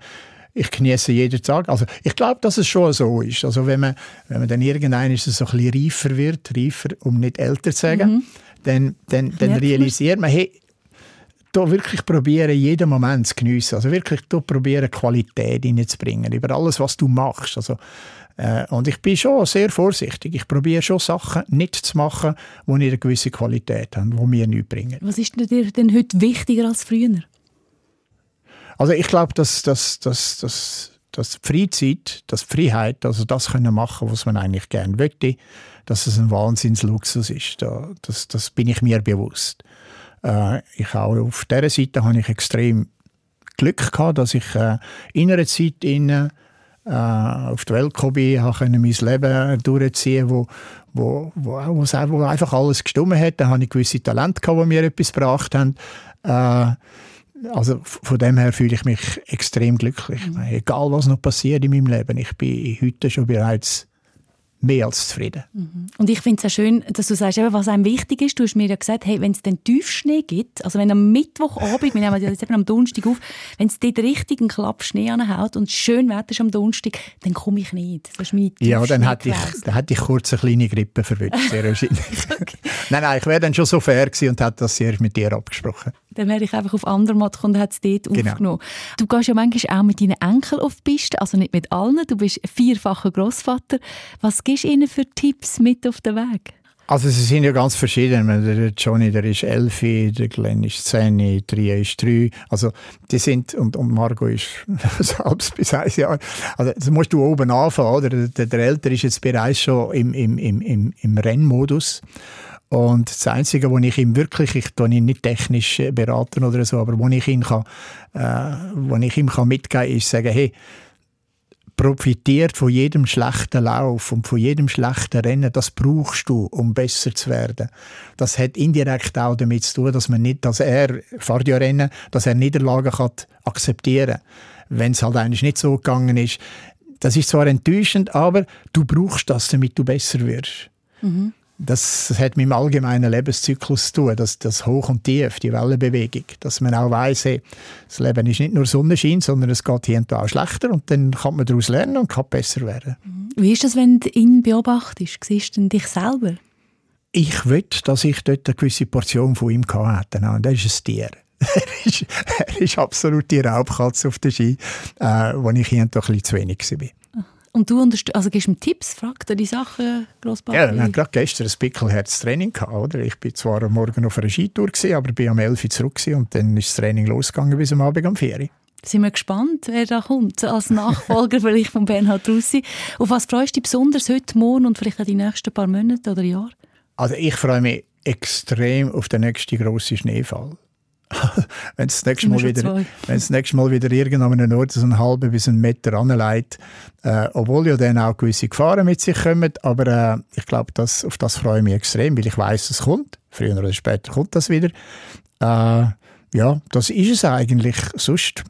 ich genieße jeden Tag. Also ich glaube, dass es schon so ist. Also wenn man, wenn man dann irgendwann ist so ein bisschen reifer wird, reifer, um nicht älter zu sagen, dann, dann, dann man. realisiert man, hey, da wirklich probieren, jeden Moment zu geniessen. Also wirklich da probieren, Qualität reinzubringen über alles, was du machst. Also, äh, und ich bin schon sehr vorsichtig. Ich probiere schon Sachen nicht zu machen, die eine gewisse Qualität haben, die mir nichts bringen. Was ist dir denn heute wichtiger als früher? Also ich glaube, dass, dass, dass, dass, dass die Freizeit, dass die Freiheit, also das können machen, was man eigentlich gerne möchte, dass es ein Wahnsinnsluxus ist. Da, das, das bin ich mir bewusst. Äh, ich auch auf dieser Seite habe ich extrem Glück gehabt, dass ich äh, in einer Zeit in, äh, auf die Welt gekommen bin, habe mein Leben durchziehen, wo, wo, wo, wo, einfach alles gestimmt hat. Da habe ich gewisse Talente gehabt, die mir etwas gebracht haben. Äh, also von dem her fühle ich mich extrem glücklich. Ich meine, Egal was noch passiert in meinem Leben, ich bin heute schon bereits mehr als zufrieden. Und ich finde es auch schön, dass du sagst, eben, was einem wichtig ist. Du hast mir ja gesagt, hey, wenn es den Tiefschnee gibt, also wenn am Mittwochabend, wir nehmen ja jetzt eben am Donnerstag auf, wenn es dort richtig einen Klapp Schnee anhaut und es schön Wetter ist am Donnerstag, dann komme ich nicht. Das ist meine Ja, dann hätte ich, dann hätte ich kurz eine kleine Grippe verwünscht, sehr wahrscheinlich. Nein, nein, ich wäre dann schon so fair gewesen und hätte das sehr mit dir abgesprochen. Dann wäre ich einfach auf Andermatt gekommen und hätte es dort Genau. aufgenommen. Du gehst ja manchmal auch mit deinen Enkeln auf die Piste, also nicht mit allen. Du bist vierfacher Großvater. Was gibst du ihnen für Tipps mit auf den Weg? Also sie sind ja ganz verschieden. Der Johnny, der ist elf, der Glenn ist zehn, die Ria ist drei. Also die sind, und, und Margot ist selbst bis ein Jahr. Also das musst du oben anfangen, oder? Der, der Ältere ist jetzt bereits schon im, im, im, im, im Rennmodus. Und das Einzige, wo ich ihm wirklich, ich tue ihn nicht technisch äh, beraten oder so, aber wo ich ihn kann, äh, wo ich ihm kann mitgeben kann, ist sagen, hey, profitiert von jedem schlechten Lauf und von jedem schlechten Rennen. Das brauchst du, um besser zu werden. Das hat indirekt auch damit zu tun, dass man nicht, dass er fährt ja Rennen, dass er Niederlagen kann akzeptieren, wenn es halt eigentlich nicht so gegangen ist. Das ist zwar enttäuschend, aber du brauchst das, damit du besser wirst. Das hat mit dem allgemeinen Lebenszyklus zu tun, das, das Hoch und Tief, die Wellenbewegung. Dass man auch weiss, hey, das Leben ist nicht nur Sonnenschein, sondern es geht hier und da auch schlechter und dann kann man daraus lernen und kann besser werden. Wie ist das, wenn du ihn beobachtest? Siehst du dich selber? Ich will, dass ich dort eine gewisse Portion von ihm hatte. Und das ist ein Tier. er, ist, er ist absolut die Raubkatze auf der Ski, äh, wo ich hier ein bisschen zu wenig war. Und du also gibst ihm Tipps, fragt er die Sachen, Grosspapi? Ja, wir hatten gerade gestern ein Pickelherz-Training. Oder? Ich bin zwar am Morgen auf einer Skitour, gewesen, aber bin am 11 Uhr zurück gewesen und dann ist das Training losgegangen bis am Abend um 4 Uhr. Sind wir gespannt, wer da kommt, als Nachfolger vielleicht von Bernhard Russi. Auf was freust du dich besonders heute, morgen und vielleicht auch die nächsten paar Monate oder Jahre? Also ich freue mich extrem auf den nächsten grossen Schneefall. wenn es das das nächste Mal wieder irgendeinem Ort so einen halben bis einen Meter anlegt, äh, obwohl ja dann auch gewisse Gefahren mit sich kommen, aber äh, ich glaube, das, auf das freue ich mich extrem, weil ich weiß, es kommt. Früher oder später kommt das wieder. Äh, ja, das ist es eigentlich. Sonst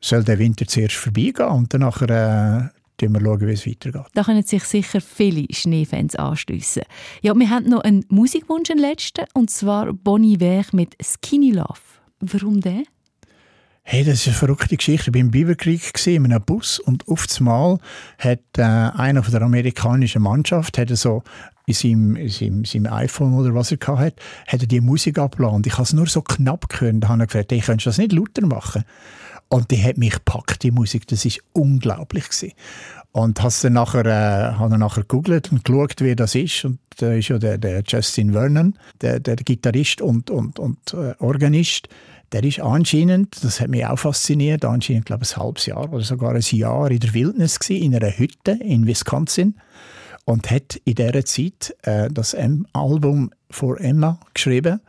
soll der Winter zuerst vorbeigehen und dann nachher äh, schauen wir, schauen, wie es weitergeht. Da können sich sicher viele Schneefans anschliessen. Ja, wir haben noch einen Musikwunsch, einen letzten, und zwar Bonnie Iver mit Skinny Love. Warum der? Hey, das ist eine verrückte Geschichte. Ich war im gewesen, in einem Bus und auf Mal hat äh, einer von der amerikanischen Mannschaft hat so in seinem, in seinem, seinem iPhone oder was er hatte, hat er die Musik abgeladen. Ich habe es nur so knapp gehört. Da habe ich gefragt, hey, könntest du das nicht lauter machen? Und die hat mich gepackt, die Musik. Das ist unglaublich gewesen. Und habe dann nachher, äh, dann nachher gegoogelt und geschaut, wer das ist. Und da ist ja der, der Justin Vernon, der, der Gitarrist und, und, und äh, Organist. Der ist anscheinend, das hat mich auch fasziniert, anscheinend, glaube ich, ein halbes Jahr oder sogar ein Jahr in der Wildnis gewesen, in einer Hütte in Wisconsin und hat in dieser Zeit äh, das M Album For Emma geschrieben.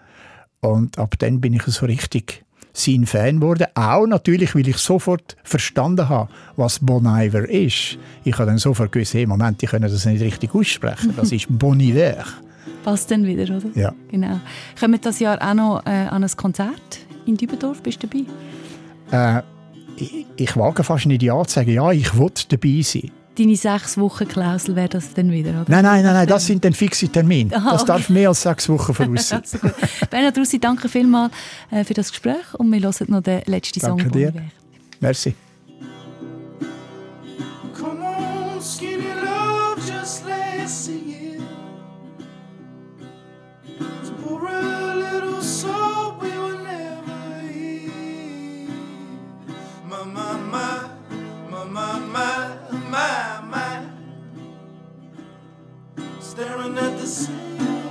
Und ab dann bin ich so richtig sein Fan geworden. Auch natürlich, weil ich sofort verstanden habe, was Bon Iver ist. Ich habe dann sofort gewusst, hey, Moment, ich kann das nicht richtig aussprechen. Das ist Bon Iver. Passt dann wieder, oder? Ja. Genau. Kommen das Jahr auch noch äh, an ein Konzert in Dübendorf? Bist du dabei? Äh, ich, ich wage fast nicht Ja zu sagen, ja, ich will dabei sein. Deine sechs Wochen Klausel wäre das dann wieder, oder? Nein, nein, nein, nein das sind dann fixe Termine. Aha, Das darf mehr als sechs Wochen voraus sein. Also. Bernhard Russi, danke vielmals äh, für das Gespräch und wir hören noch den letzten Song. Danke dir. Merci. Staring at the sink